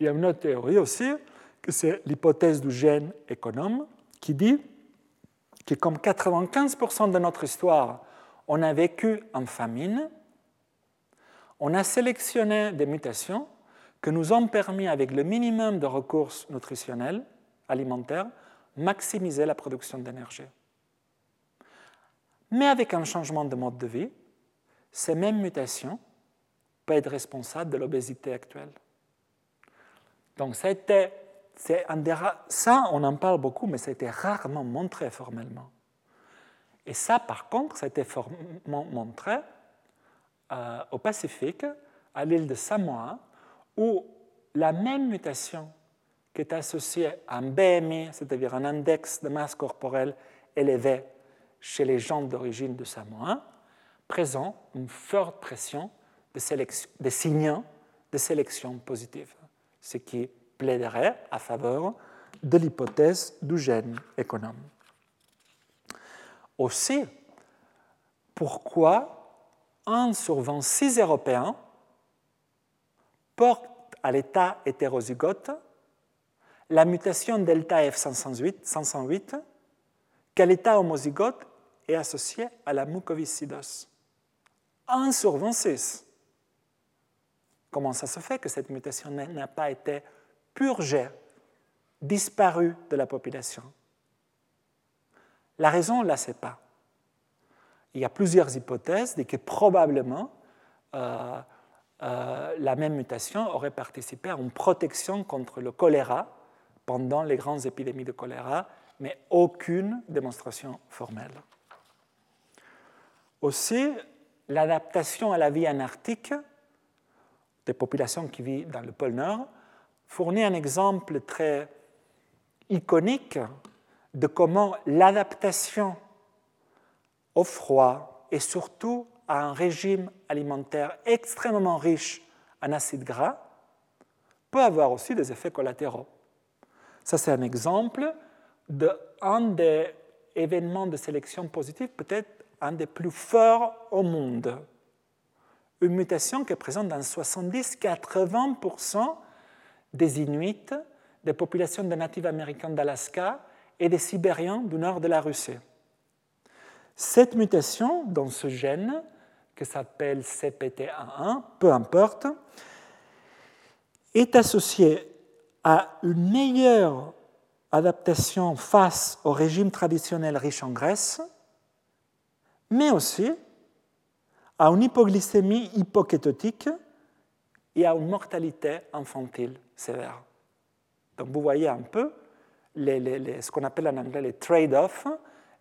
Il y a une autre théorie aussi, que c'est l'hypothèse du gène économe, qui dit que comme 95% de notre histoire, on a vécu en famine, on a sélectionné des mutations que nous ont permis, avec le minimum de ressources nutritionnelles, alimentaires, maximiser la production d'énergie. Mais avec un changement de mode de vie, ces mêmes mutations peuvent être responsables de l'obésité actuelle. Donc ça, ça, on en parle beaucoup, mais été rarement montré formellement. Et ça, par contre, ça a été montré euh, au Pacifique, à l'île de Samoa, où la même mutation qui est associée à un BMI, c'est-à-dire un index de masse corporelle élevé chez les gens d'origine de Samoa, présente une forte pression de, signaux de sélection positive, ce qui plaiderait à faveur de l'hypothèse du gène économe. Aussi, pourquoi un sur 26 Européens porte à l'état hétérozygote la mutation delta F508, qu'à l'état homozygote est associée à la mucoviscidose? 1 sur 26. Comment ça se fait que cette mutation n'a pas été purgée, disparue de la population? La raison, on ne la sait pas. Il y a plusieurs hypothèses de que probablement euh, euh, la même mutation aurait participé à une protection contre le choléra pendant les grandes épidémies de choléra, mais aucune démonstration formelle. Aussi, l'adaptation à la vie anarctique des populations qui vivent dans le pôle Nord fournit un exemple très iconique de comment l'adaptation au froid et surtout à un régime alimentaire extrêmement riche en acides gras peut avoir aussi des effets collatéraux. Ça, c'est un exemple d'un des événements de sélection positive peut-être un des plus forts au monde. Une mutation qui est présente dans 70-80% des Inuits, des populations de natifs américains d'Alaska et des Sibériens du nord de la Russie. Cette mutation dans ce gène, qui s'appelle CPT11, peu importe, est associée à une meilleure adaptation face au régime traditionnel riche en graisse, mais aussi à une hypoglycémie hypokétotique et à une mortalité infantile sévère. Donc vous voyez un peu ce qu'on appelle en anglais les trade-offs,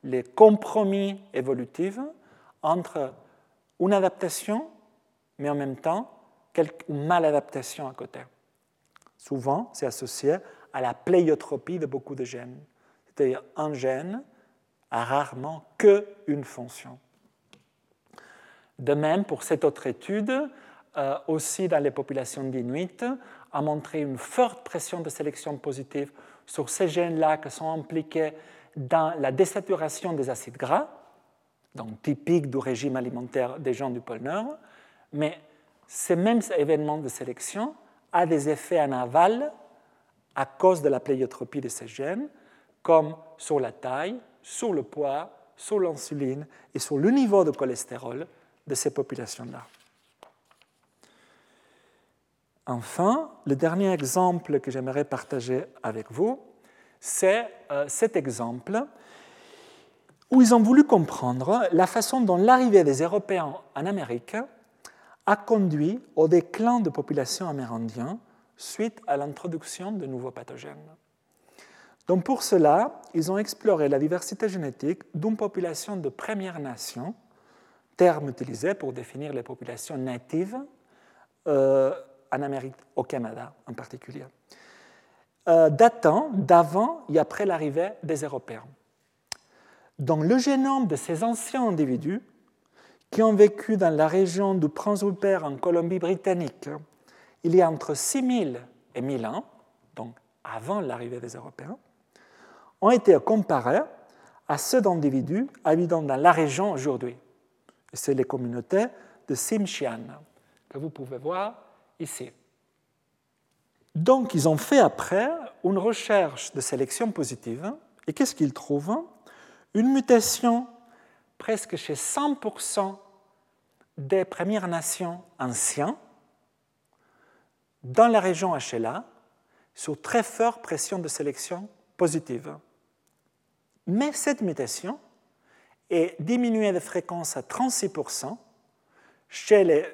les compromis évolutifs entre une adaptation, mais en même temps une maladaptation à côté. Souvent, c'est associé à la pléiotropie de beaucoup de gènes. C'est-à-dire un gène a rarement qu'une fonction. De même, pour cette autre étude, euh, aussi dans les populations d'Inuit, a montré une forte pression de sélection positive sur ces gènes-là qui sont impliqués dans la désaturation des acides gras, donc typique du régime alimentaire des gens du pôle Nord, mais ces mêmes événements de sélection ont des effets en aval à cause de la pléiotropie de ces gènes, comme sur la taille, sur le poids, sur l'insuline et sur le niveau de cholestérol de ces populations-là. Enfin, le dernier exemple que j'aimerais partager avec vous, c'est euh, cet exemple où ils ont voulu comprendre la façon dont l'arrivée des Européens en Amérique a conduit au déclin de populations amérindiennes suite à l'introduction de nouveaux pathogènes. Donc pour cela, ils ont exploré la diversité génétique d'une population de Première Nation, terme utilisé pour définir les populations natives euh, en Amérique, au Canada en particulier, euh, datant d'avant et après l'arrivée des Européens. Donc le génome de ces anciens individus qui ont vécu dans la région du Prince Rupert en Colombie-Britannique il y a entre 6000 et 1000 ans, donc avant l'arrivée des Européens, ont été comparés à ceux d'individus habitant dans la région aujourd'hui. C'est les communautés de Simshian, que vous pouvez voir ici. Donc, ils ont fait après une recherche de sélection positive, et qu'est-ce qu'ils trouvent? Une mutation presque chez 100% des Premières Nations anciens dans la région HLA sous très forte pression de sélection positive. Mais cette mutation est diminuée de fréquence à 36% chez les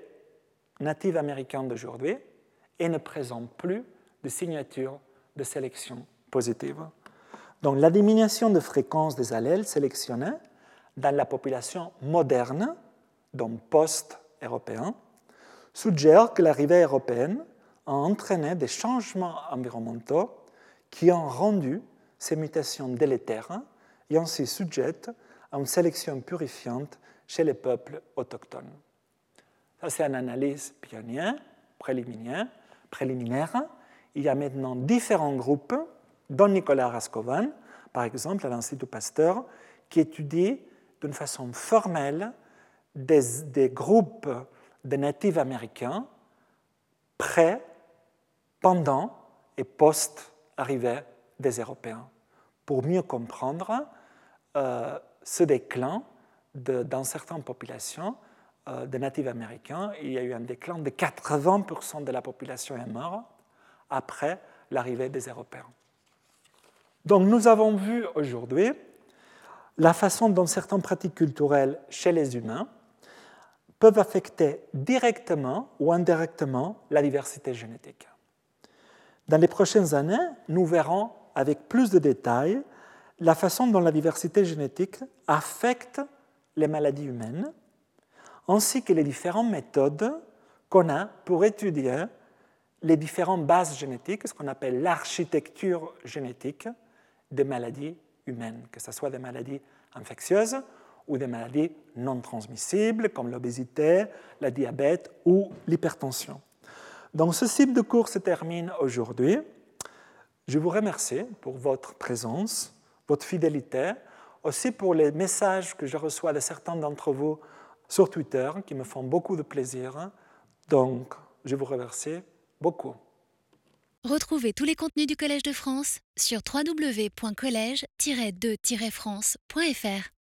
natifs américains d'aujourd'hui et ne présente plus de signature de sélection positive. Donc la diminution de fréquence des allèles sélectionnés dans la population moderne, donc post-européen, suggère que l'arrivée européenne a entraîné des changements environnementaux qui ont rendu ces mutations délétères et ainsi sujettes à une sélection purifiante chez les peuples autochtones. Ça, c'est une analyse pionnière, préliminaire, préliminaire. Il y a maintenant différents groupes, dont Nicolas Rascovan, par exemple, à l'Institut Pasteur, qui étudie d'une façon formelle des, des groupes de natifs américains près, pendant et post-arrivée des Européens, pour mieux comprendre euh, ce déclin dans certaines populations euh, de natifs américains. Il y a eu un déclin de 80% de la population est morte après l'arrivée des Européens. Donc nous avons vu aujourd'hui la façon dont certaines pratiques culturelles chez les humains peuvent affecter directement ou indirectement la diversité génétique. Dans les prochaines années, nous verrons avec plus de détails la façon dont la diversité génétique affecte les maladies humaines, ainsi que les différentes méthodes qu'on a pour étudier les différentes bases génétiques, ce qu'on appelle l'architecture génétique des maladies humaines, que ce soit des maladies infectieuses ou des maladies non transmissibles comme l'obésité, le diabète ou l'hypertension. Donc ce type de cours se termine aujourd'hui. Je vous remercie pour votre présence, votre fidélité, aussi pour les messages que je reçois de certains d'entre vous sur Twitter qui me font beaucoup de plaisir. Donc je vous remercie beaucoup. Retrouvez tous les contenus du Collège de France sur www.colège-2-france.fr.